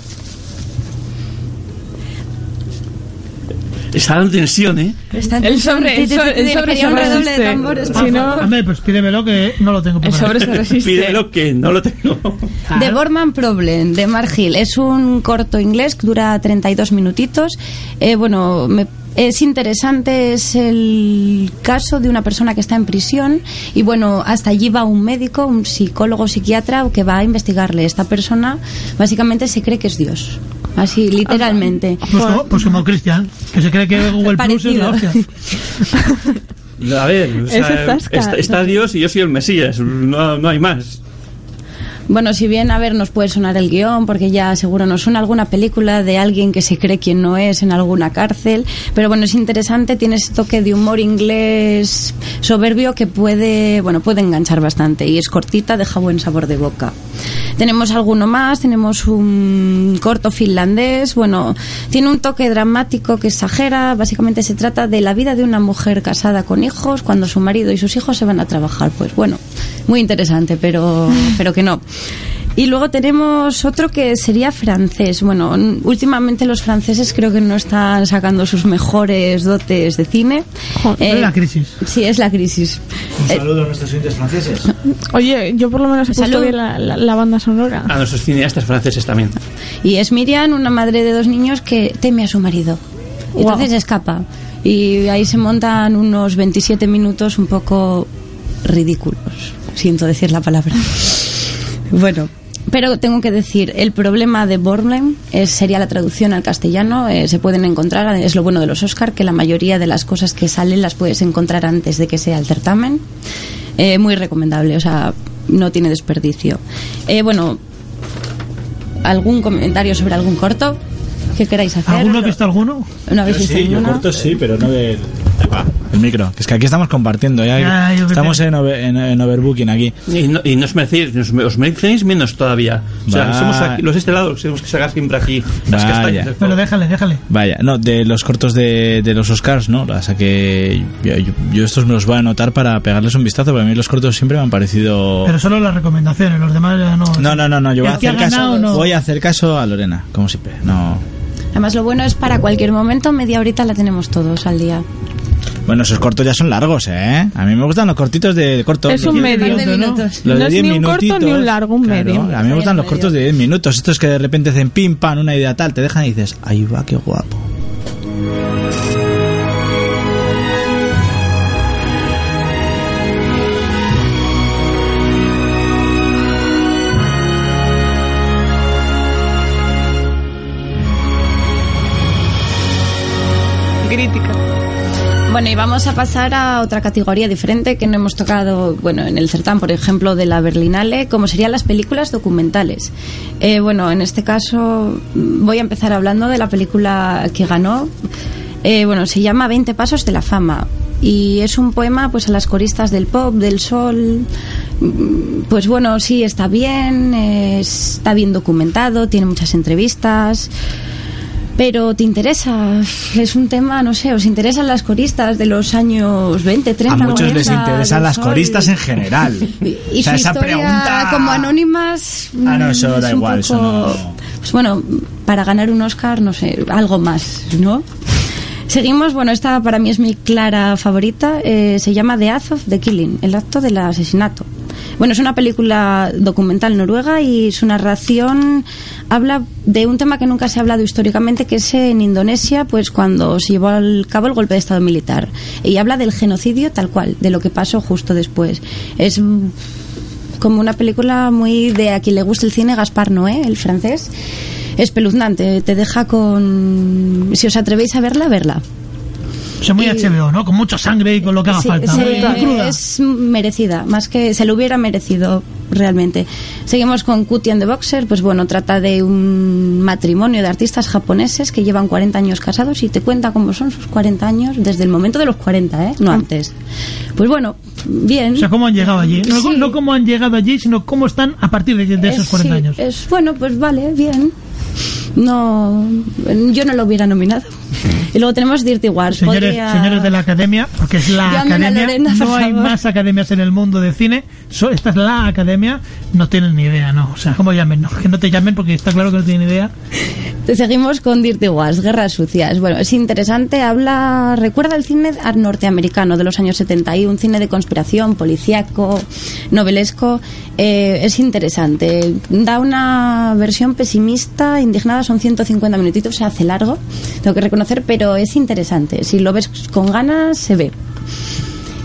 Está dando tensión, ¿eh? Está El sobre, el sobre, el sobre se de resiste. tambores. Si no- Hombre, pues pídemelo que no lo tengo preparado. Pídelo que no lo tengo. The Borman Problem, de Mark Hill. Es un corto inglés que dura 32 minutitos. Eh, bueno, me- es interesante, es el caso de una persona que está en prisión y bueno, hasta allí va un médico, un psicólogo, psiquiatra que va a investigarle. Esta persona básicamente se cree que es Dios. Así, literalmente. Pues, como, pues como Cristian, que se cree que Google Plus es la hostia. A ver, o sea, está, está Dios y yo soy el Mesías. No, no hay más. Bueno, si bien, a ver, nos puede sonar el guion, porque ya seguro nos suena alguna película de alguien que se cree quien no es en alguna cárcel, pero bueno, es interesante, tiene ese toque de humor inglés soberbio que puede, bueno, puede enganchar bastante y es cortita, deja buen sabor de boca. Tenemos alguno más, tenemos un corto finlandés, bueno, tiene un toque dramático que exagera, básicamente se trata de la vida de una mujer casada con hijos cuando su marido y sus hijos se van a trabajar, pues bueno, muy interesante, pero, pero que no. Y luego tenemos otro que sería francés. Bueno, últimamente los franceses creo que no están sacando sus mejores dotes de cine. Es Eh, la crisis. Sí, es la crisis. Un Eh, saludo a nuestros oyentes franceses. Oye, yo por lo menos he puesto bien la, la- la banda sonora. A nuestros cineastas franceses también. Y es Miriam, una madre de dos niños que teme a su marido. Y Guau. entonces escapa. Y ahí se montan unos 27 minutos un poco ridículos. Siento decir la palabra. Bueno, pero tengo que decir, el problema de Bornholm es, sería la traducción al castellano. eh, se pueden encontrar, es lo bueno de los Oscar, que la mayoría de las cosas que salen las puedes encontrar antes de que sea el certamen. Eh, muy recomendable, o sea, no tiene desperdicio. Eh, bueno, ¿algún comentario sobre algún corto que queráis hacer? ¿Alguno ha visto alguno? ¿No habéis visto sí, yo corto sí, pero no del... El micro. Que es que aquí estamos compartiendo. Yo estamos en, over- en, en overbooking aquí. Y, no, y nos merecéis, nos- os merecéis menos todavía. O sea, Va. somos aquí- los de este lado, tenemos que sacar siempre aquí las Vaya. castañas. Pero déjale, déjale. Vaya, no, de los cortos de, de los Oscars, ¿no? O sea que yo, yo- yo estos me los voy a anotar para pegarles un vistazo, porque a mí los cortos siempre me han parecido... Pero solo las recomendaciones, los demás ya no. No, no, no, no, yo voy a hacer ha caso, no. voy a hacer caso a Lorena, como siempre. No. Además, lo bueno es para cualquier momento, media horita la tenemos todos al día. Bueno, esos cortos ya son largos, ¿eh? A mí me gustan los cortitos de cortos. Es un de- medio. de minutos. Los No de es 10 ni un corto ni un largo, un Claro, medio. A mí me gustan los cortos de 10 minutos. Estos que de repente hacen pim, pam, una idea tal, te dejan y dices, ahí va, qué guapo. Crítica. Bueno, y vamos a pasar a otra categoría diferente que no hemos tocado, bueno, en el certamen, por ejemplo, de la Berlinale, como serían las películas documentales. Eh, bueno, en este caso mm, voy a empezar hablando de la película que ganó. Eh, bueno, se llama 20 Pasos de la Fama y es un poema pues a las coristas del pop, del sol. Mm, Pues bueno, sí, está bien, eh, está bien documentado, tiene muchas entrevistas. Pero te interesa, es un tema, no sé, os interesan las coristas de los años 20, 30, A muchos 40, les interesan las sol? coristas en general. Y o sea, su esa pregunta... como anónimas. Ah, no, mm, eso es da igual, eso no... Pues bueno, para ganar un Oscar, no sé, algo más, ¿no? Seguimos, bueno, esta para mí es mi clara favorita, eh, se llama The Act of the Killing, el acto del asesinato. Bueno, es una película documental noruega y su narración habla de un tema que nunca se ha hablado históricamente, que es en Indonesia, pues cuando se llevó al cabo el golpe de Estado militar. Y habla del genocidio tal cual, de lo que pasó justo después. Es como una película muy de a quien le gusta el cine, Gaspar Noé, el francés. Espeluznante, te deja con... Si os atrevéis a verla, verla. Sea, muy Y- HBO, ¿no? Con mucha sangre y con lo que haga Sí, falta. sí, Muy cruda. es merecida, más que se lo hubiera merecido realmente. Seguimos con Cutie and the Boxer, pues bueno, trata de un matrimonio de artistas japoneses que llevan 40 años casados y te cuenta cómo son sus 40 años desde el momento de los 40, ¿eh? No antes. Pues bueno, bien. O sea, cómo han llegado allí. No, Sí. no cómo han llegado allí, sino cómo están a partir de, de esos Eh, 40 sí, años. Es bueno, pues vale, bien. No, yo no lo hubiera nominado. Y luego tenemos Dirty Wars. Señores, Podría- señores de la academia, porque es la academia, Lorena, no hay favor. más academias en el mundo de cine, so- esta es la academia, no tienen ni idea, ¿no? O sea, ¿cómo llamen? No, que no te llamen porque está claro que no tienen idea. Te seguimos con Dirty Wars, Guerras Sucias. Bueno, es interesante, habla, recuerda el cine norteamericano de los años 70 y un cine de conspiración, policíaco, novelesco. Eh, es interesante. Da una versión pesimista, indignada, son 150 minutitos, se hace largo, tengo que reconocer, pero es interesante. Si lo ves con ganas, se ve.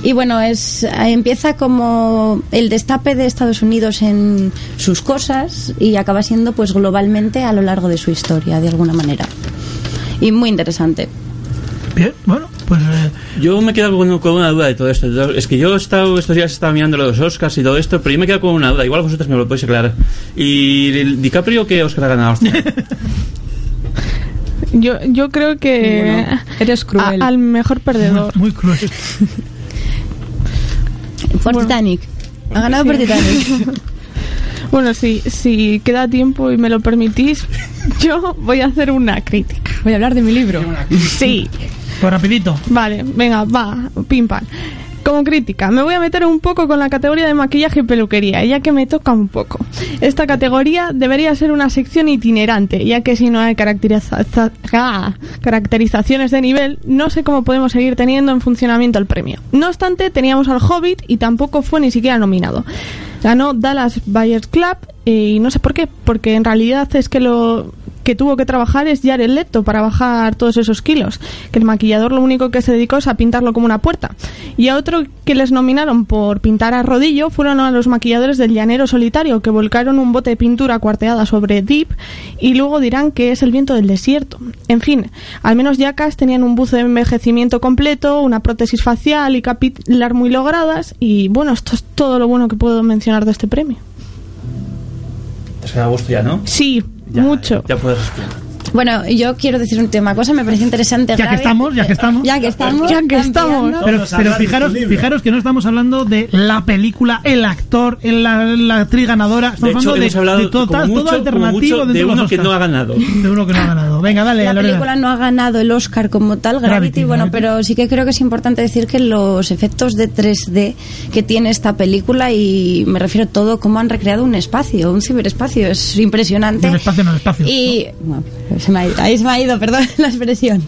Y bueno, es empieza como el destape de Estados Unidos en sus cosas y acaba siendo pues globalmente a lo largo de su historia, de alguna manera. Y muy interesante. Bien, bueno, pues... eh, Yo me he quedado con, con una duda de todo esto. Es que yo he estado, estos días estaba mirando los Oscars y todo esto, pero yo me he quedado con una duda. Igual vosotros me lo podéis aclarar. ¿Y el DiCaprio qué Oscar ha ganado? Yo, yo creo que eres cruel. a- al mejor perdedor. Muy, cruel. Por Titanic. Ha ganado por Titanic. Bueno, si, si queda tiempo y me lo permitís, yo voy a hacer una crítica. Voy a hablar de mi libro. Sí. Pues rapidito. Vale, venga, va, pim pam. Como crítica, me voy a meter un poco con la categoría de maquillaje y peluquería, ya que me toca un poco. Esta categoría debería ser una sección itinerante, ya que si no hay ah, caracterizaciones de nivel, no sé cómo podemos seguir teniendo en funcionamiento el premio. No obstante, teníamos al Hobbit y tampoco fue ni siquiera nominado. Ganó Dallas Buyers Club y no sé por qué, porque en realidad es que lo que tuvo que trabajar es Jared Leto para bajar todos esos kilos, que el maquillador lo único que se dedicó es a pintarlo como una puerta. Y a otro que les nominaron por pintar a rodillo fueron a los maquilladores del Llanero Solitario, que volcaron un bote de pintura cuarteada sobre Deep y luego dirán que es el viento del desierto. En fin, al menos Jackass tenían un buzo de envejecimiento completo, una prótesis facial y capilar muy logradas y bueno, esto es todo lo bueno que puedo mencionar de este premio. Te has quedado gusto ya, ¿no? Sí, mucho. Ya puedes respirar. Bueno, yo quiero decir un tema, cosa me parece interesante. Ya que estamos, ya que estamos. Ya que estamos. Ya que estamos. ampliando. Pero, pero fijaros, fijaros que no estamos hablando de la película, el actor, el- la, la actriz ganadora. De Estamos hecho, hablando hemos hablado de todo, como todo mucho, como alternativo mucho de los uno que no ha ganado. De uno que no ha ganado. Venga, dale, La Lorena. película no ha ganado el Oscar como tal, Gravity, Gravity, bueno, Gravity. pero sí que creo que es importante decir que los efectos de 3D que tiene esta película, y me refiero a todo, cómo han recreado un espacio, un ciberespacio, es impresionante. Un espacio, no espacio. Y bueno, se ha ido, ahí se me ha ido, perdón la expresión.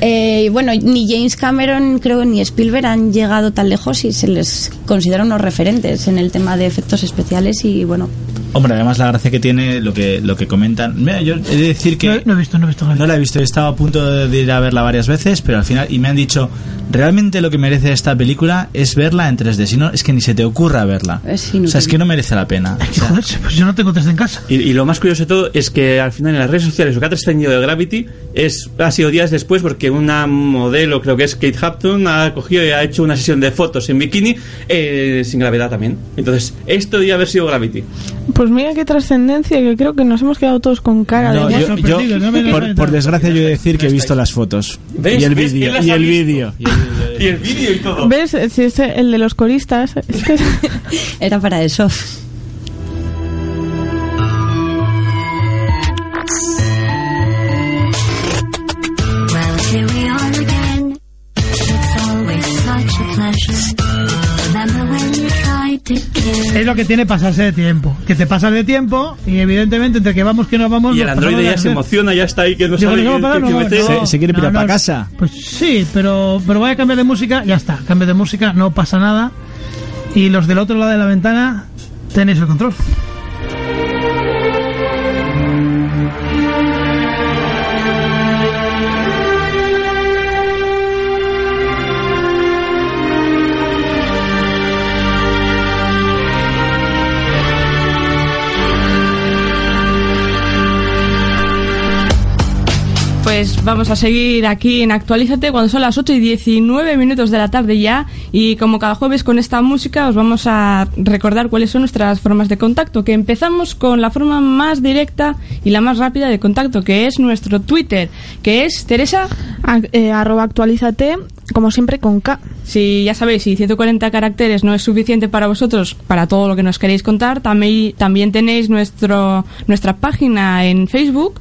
Eh, bueno, ni James Cameron, creo, ni Spielberg han llegado tan lejos y se les considera unos referentes en el tema de efectos especiales y bueno, Hombre, además la gracia que tiene lo que lo que comentan. Mira, yo he de decir que No, no he visto, no he visto. no la he visto, he estado a punto de ir a verla varias veces, pero al final y me han dicho realmente lo que merece esta película es verla en 3D, si no es que ni se te ocurra verla. Es o sea, es que no merece la pena. O sea, Joder, pues yo no tengo test en casa. Y, y lo más curioso de todo es que al final en las redes sociales lo que ha trascendido de Gravity es, ha sido días después porque una modelo, creo que es Kate Hampton, ha cogido y ha hecho una sesión de fotos en bikini eh, sin gravedad también. Entonces, esto debería haber sido Gravity. Pues mira qué trascendencia, que creo que nos hemos quedado todos con cara no, de... yo, yo, no por, desgracia yo he de decir que he visto las fotos ¿Ves? y el vídeo y el vídeo y el vídeo. Y el vídeo y todo. ¿Ves? Si es el de los coristas. Es que era para eso. Es lo que tiene pasarse de tiempo. Que te pasas de tiempo y evidentemente entre que vamos que no vamos. Y el pasamos ya se emociona, ya está ahí que no sabe no, no. Se- se quiere pirar no, para casa. Pues sí, pero, pero voy a cambiar de música, ya está, cambio de música, no pasa nada. Y los del otro lado de la ventana tenéis el control. Pues vamos a seguir aquí en Actualízate cuando son las 8 y 19 minutos de la tarde ya. Y como cada jueves con esta música os vamos a recordar cuáles son nuestras formas de contacto. Que empezamos con la forma más directa y la más rápida de contacto, que es nuestro Twitter, que es Teresa. A- eh, arroba actualízate, como siempre con K. Si ya sabéis, si 140 caracteres no es suficiente para vosotros, para todo lo que nos queréis contar, también, también tenéis nuestro, nuestra página en Facebook.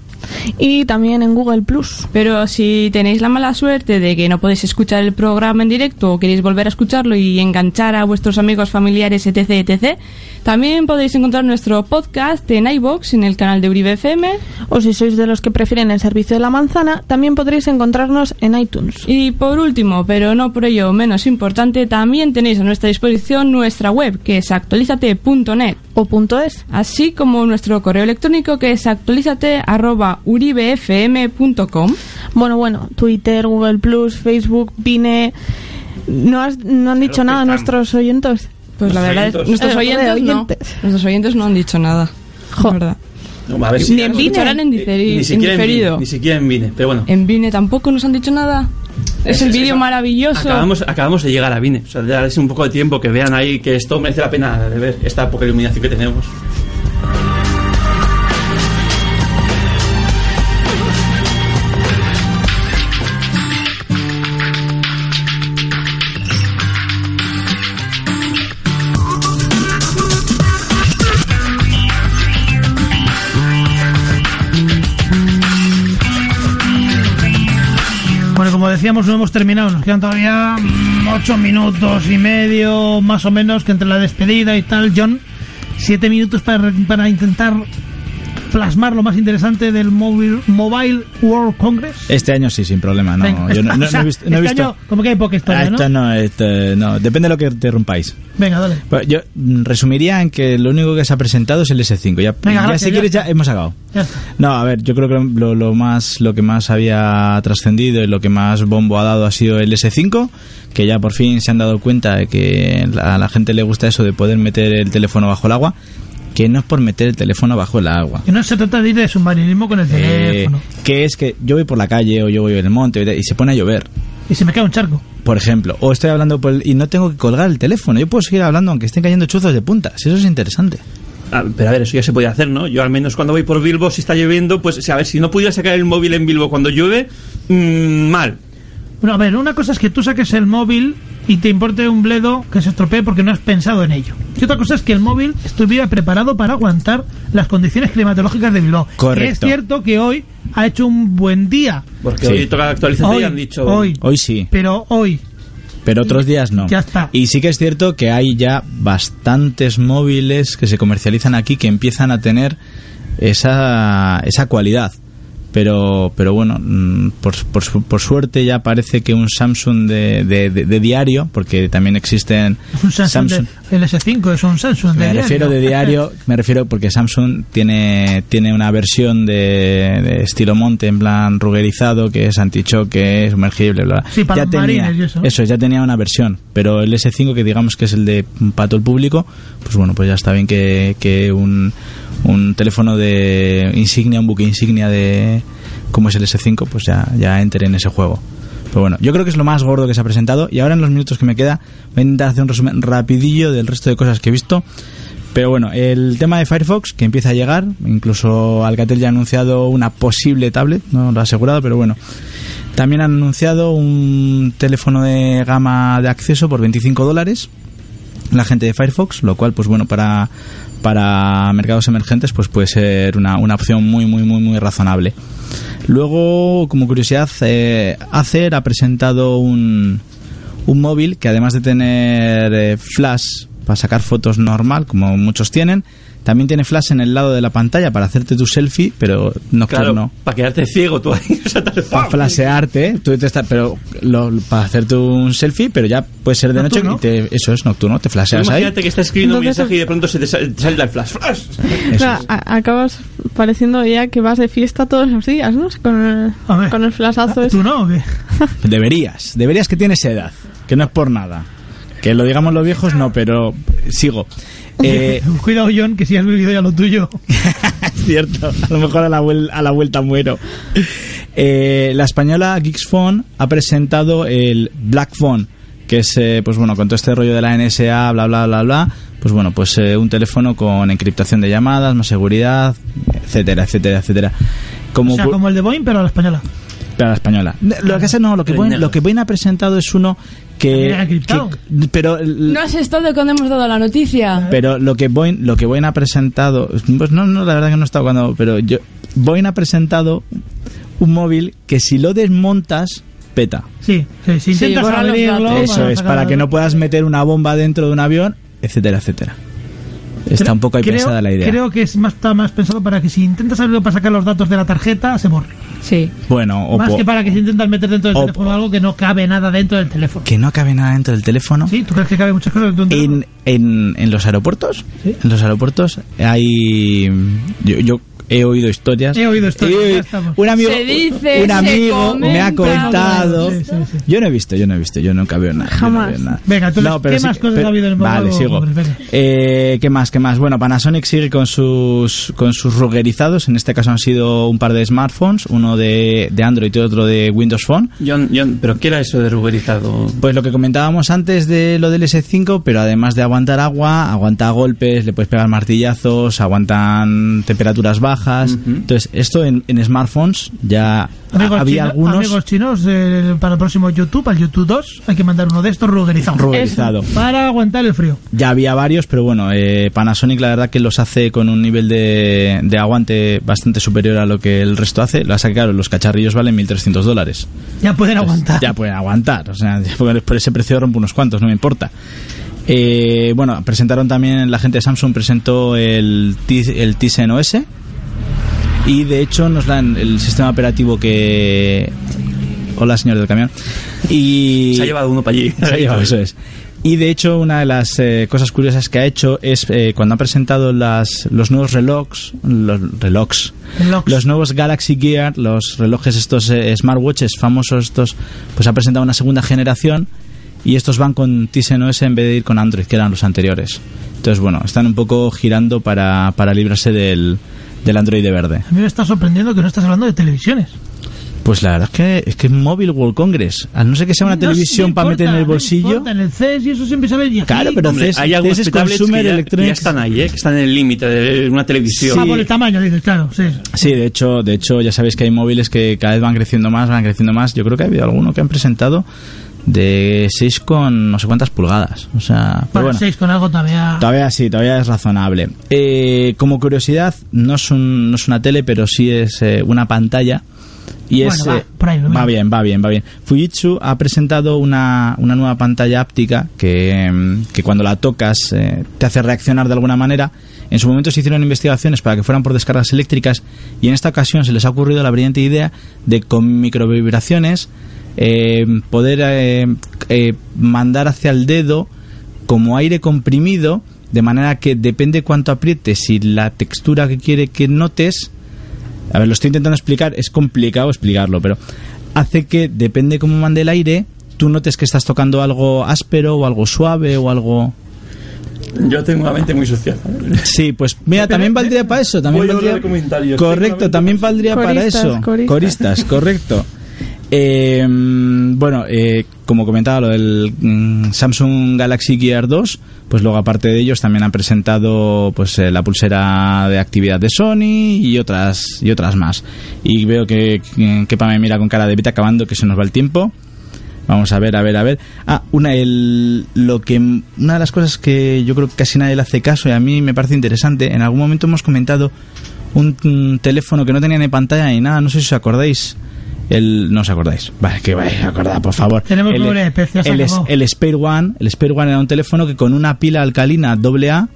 Y también en Google Plus. Pero si tenéis la mala suerte de que no podéis escuchar el programa en directo o queréis volver a escucharlo y enganchar a vuestros amigos, familiares, etc., etc., también podéis encontrar nuestro podcast en iBox en el canal de Uribe FM. O si sois de los que prefieren el servicio de la manzana, también podréis encontrarnos en iTunes. Y por último, pero no por ello menos importante, también tenéis a nuestra disposición nuestra web, que es actualizate.net. O punto .es. Así como nuestro correo electrónico, que es actualizate.uribefm.com. Bueno, bueno, Twitter, Google Plus, Facebook, Vine. ¿No, has- no han dicho nada nuestros oyentes? Pues la verdad es nuestros oyentes, no. Nuestros oyentes no han dicho nada. La verdad. No, a ver, Ni en Vine. En diferi- Ni siquiera en. Vine, ni siquiera en Vine, pero bueno. En Vine tampoco nos han dicho nada. Es el Es- vídeo eso. maravilloso. Acabamos, acabamos de llegar a Vine. O sea, ya es un poco de tiempo que vean ahí que esto merece la pena de ver esta poca iluminación que tenemos. No hemos terminado. Nos quedan todavía mm, ocho minutos y medio, más o menos, que entre la despedida y tal, John. Siete minutos para, para intentar plasmar lo más interesante del Mobile, Mobile World Congress. Este año sí, sin problema. No, Venga, yo no, o no- no sea, he visto. no he este visto- año como que hay poca historia, Ah, ¿no? depende de lo que interrumpáis. Venga, dale. Bueno, yo mm, resumiría en que lo único que se ha presentado es el S5. Ya, Venga, ya gracias, si quieres ya hemos acabado. Ya. No, a ver, yo creo que lo, lo más lo que más había trascendido y lo que más bombo ha dado ha sido el S5, que ya por fin se han dado cuenta de que a la gente le gusta eso de poder meter el teléfono bajo el agua, que no es por meter el teléfono bajo el agua. Que no se trata de ir de submarinismo con el Eh, teléfono. que es que yo voy por la calle o yo voy en el monte y se pone a llover, Y se me cae un charco. por ejemplo, o estoy hablando por el- y no tengo que colgar el teléfono, yo puedo seguir hablando aunque estén cayendo chuzos de puntas, eso es interesante. Ah, pero a ver, eso ya se puede hacer, ¿no? Yo al menos cuando voy por Bilbo, si está lloviendo, pues a ver, si no pudiera sacar el móvil en Bilbo cuando llueve, mm, mal. Bueno, a ver, una cosa es que tú saques el móvil y te importe un bledo que se estropee porque no has pensado en ello. Y otra cosa es que el móvil estuviera preparado para aguantar las condiciones climatológicas de Bilbao. Correcto. Que es cierto que hoy ha hecho un buen día. Porque Sí. hoy toca actualización y Hoy, han dicho... hoy. Hoy sí. Pero hoy. pero otros días no. Ya está. Y sí que es cierto que hay ya bastantes móviles que se comercializan aquí que empiezan a tener esa, esa cualidad. Pero, pero bueno, mm, por, por, por suerte ya parece que un Samsung de, de, de- de diario, porque también existen Es un Samsung, el S5 es un Samsung de me diario. refiero de diario, me refiero porque Samsung tiene, tiene una versión de, de estilo monte en plan rugerizado que es antichoque, sumergible, bla, bla. Sí, para ya tenía, y eso. ya tenía una versión, pero el S5 que digamos que es el de para todo el público, pues bueno, pues ya está bien que, que un, un teléfono de insignia, un buque insignia de como es el S5, pues ya, ya en ese juego. Pero bueno, yo creo que es lo más gordo que se ha presentado y ahora en los minutos que me queda voy a intentar hacer un resumen rapidillo del resto de cosas que he visto. Pero bueno, el tema de Firefox que empieza a llegar, incluso Alcatel ya ha anunciado una posible tablet, no lo ha asegurado, pero bueno. También han anunciado un teléfono de gama de acceso por 25 dólares, la gente de Firefox, lo cual pues bueno, para, para mercados emergentes pues puede ser una, una opción muy muy muy muy razonable. Luego, como curiosidad, eh, Acer ha presentado un, un móvil que además de tener eh, flash para sacar fotos normal, como muchos tienen, también tiene flash en el lado de la pantalla para hacerte tu selfie, pero nocturno. Claro, para quedarte ciego tú ahí. o sea, Para flashearte, tú te estás, pero lo- para hacerte un selfie, pero ya puede ser de noche y te, eso es nocturno, te flasheas ahí. Imagínate que estás escribiendo un mensaje y de pronto se te sal- te sale el flash. ¡Flash! O sea, a- acabas pareciendo ya que vas de fiesta todos los días, ¿no? Con el, con el flashazo ese. ¿Tú no o qué? Deberías, deberías que tienes edad, que no es por nada. Que lo digamos los viejos, no, pero sigo. Eh, Cuidado, John, que si has vivido ya lo tuyo. es cierto, a lo mejor a la, a la vuelta muero. Eh, la española Geeksphone ha presentado el Black Phone, que es, eh, pues bueno, con todo este rollo de la NSA, bla, bla, bla, bla, pues bueno, pues eh, un teléfono con encriptación de llamadas, más seguridad, etcétera, etcétera, etcétera. Como, o sea, como el de Boeing, pero a la española. Pero a la española. Lo que, no, lo que, Boeing, lo que Boeing ha presentado es uno que... que- pero No has estado cuando hemos dado la noticia. pero lo que Boeing, lo que Boeing ha presentado, pues no, no, la verdad que no he estado cuando, pero yo, Boeing ha presentado un móvil que si lo desmontas, peta. Sí, sí, si Sí, intentas los abrirlo... Eso es, para que no puedas meter una bomba dentro de un avión, etcétera, etcétera. Está un poco ahí creo, pensada la idea. Creo que es más, está más pensado para que si intentas abrirlo para sacar los datos de la tarjeta, se borre. Sí. Bueno, o más que para que si intentas meter dentro del teléfono algo que no cabe nada dentro del teléfono. que no cabe nada dentro del teléfono. ¿Sí? ¿Tú crees que cabe muchas cosas dentro de un teléfono? En, en, en los aeropuertos, en los aeropuertos hay yo, yo he oído historias. He oído historias, He ya oído- un amigo, Se dice, un se amigo me ha contado. Sí, sí, sí. Yo no he visto, yo no he visto, yo nunca veo nada. no Jamás. veo nada. Venga, entonces, No, pero ¿qué sí más cosas pero- ha habido en el Vale, sigo. Eh, ¿Qué más? ¿Qué más? Bueno, Panasonic sigue con sus con sus ruggerizados. En este caso han sido un par de smartphones, uno de, de Android y otro de Windows Phone. John, John, ¿pero qué era eso de ruberizado? Pues lo que comentábamos antes de lo del S5, pero además de aguantar agua, aguanta golpes, le puedes pegar martillazos, aguantan temperaturas bajas. Entonces, esto en, en smartphones ya Amigos, había chino- algunos amigos chinos, eh, para el próximo YouTube, al YouTube 2, hay que mandar uno de estos rugerizados. Rugerizado. Para aguantar el frío. Ya había varios, pero bueno, eh, Panasonic la verdad que los hace con un nivel de, de aguante bastante superior a lo que el resto hace. Lo que, claro, los cacharrillos valen 1.300 dólares. Ya pueden aguantar. Ya pueden aguantar, o sea, por por ese precio rompo unos cuantos, no me importa. Eh, bueno, presentaron también, la gente de Samsung presentó el, T- el Tizen OS y de hecho nos dan el sistema operativo que... Hola, señor del camión. Y... Se ha llevado uno para allí. Se ha llevado, eso es. Y de hecho, una de las eh, cosas curiosas que ha hecho es eh, cuando ha presentado las, los nuevos relojes, los relojes, los nuevos Galaxy Gear, los relojes estos eh, smartwatches famosos estos, pues ha presentado una segunda generación y estos van con Tizen OS en vez de ir con Android, que eran los anteriores. Entonces, bueno, están un poco girando para, para librarse del, del Android de verde. A mí me está sorprendiendo que no estás hablando de televisiones. Pues la verdad es que es que Mobile World Congress, a no ser que sea una No televisión me para meter en importa, el bolsillo, importa, en el CES y eso siempre se ve. Claro, pero Hombre, CES hay algunos CES que ya, que ya están ahí, ¿eh? que están en el límite de una televisión. Ah, por el tamaño, claro, sí. Sí, de hecho, de hecho ya sabéis que hay móviles que cada vez van creciendo más, van creciendo más. Yo creo que ha habido alguno que han presentado de 6 con no sé cuántas pulgadas. O sea, pero Bueno, bueno. 6 con algo todavía. Todavía sí, todavía es razonable. Eh, como curiosidad, no es, un- no es una tele, pero sí es eh, una pantalla. Y Bueno, es, va, eh, por ahí, va va. bien, va bien, va bien. Fujitsu ha presentado una, una nueva pantalla áptica que, mm, que cuando la tocas eh, te hace reaccionar de alguna manera. En su momento se hicieron investigaciones para que fueran por descargas eléctricas y en esta ocasión se les ha ocurrido la brillante idea de con microvibraciones eh, poder eh, eh, mandar hacia el dedo como aire comprimido de manera que depende cuánto aprietes y la textura que quiere que notes a ver, lo estoy intentando explicar, es complicado explicarlo, pero hace que, depende cómo mande el aire, tú notes que estás tocando algo áspero o algo suave o algo... Yo tengo una mente muy social. Sí, pues mira, también valdría para eso. También valdría... Correcto, también valdría para eso. coristas. Coristas, correcto. Eh, bueno, eh, como comentaba lo del mm, Samsung Galaxy Gear 2, pues luego aparte de ellos también han presentado pues eh, la pulsera de actividad de Sony y otras y otras más. Y veo que Kepa me mira con cara de vete acabando que se nos va el tiempo. Vamos a ver, a ver, a ver. Ah, una, el, lo que, una de las cosas que yo creo que casi nadie le hace caso y a mí me parece interesante, en algún momento hemos comentado un, mm, teléfono que no tenía ni pantalla ni nada, no sé si os acordáis. El, no os acordáis. Vale, que vais a acordar, por favor. Tenemos el, el, el Spare One, el Spare One era un teléfono que con una pila alcalina AA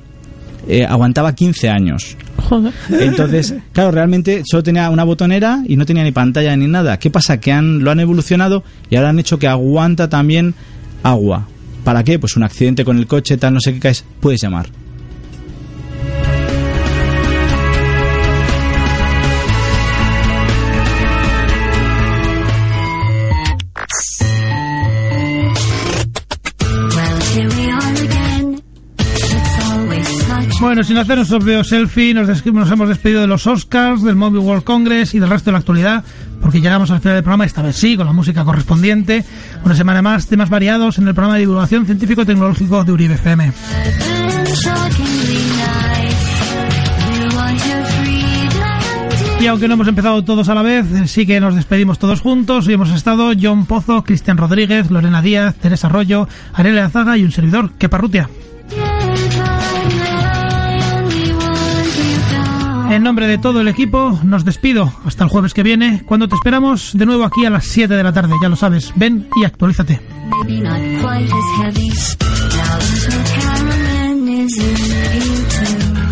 eh, aguantaba 15 años. Joder. Entonces, claro, realmente solo tenía una botonera y no tenía ni pantalla ni nada. ¿Qué pasa? Que han, lo han evolucionado y ahora han hecho que aguanta también agua. ¿Para qué? Pues un accidente con el coche, tal, no sé qué caes, puedes llamar. Bueno, sin hacer nuestro propio selfie, nos, nos hemos despedido de los Oscars, del Mobile World Congress y del resto de la actualidad, porque llegamos al final del programa, esta vez sí, con la música correspondiente. Una semana más, temas variados en el programa de divulgación científico-tecnológico de Uribe FM. Y aunque no hemos empezado todos a la vez, eh, sí que nos despedimos todos juntos. Hoy hemos estado John Pozo, Cristian Rodríguez, Lorena Díaz, Teresa Arroyo, Arela Azaga y un servidor, que En nombre de todo el equipo, nos despido. Hasta el jueves que viene, cuando te esperamos de nuevo aquí a las 7 de la tarde. Ya lo sabes, ven y actualízate.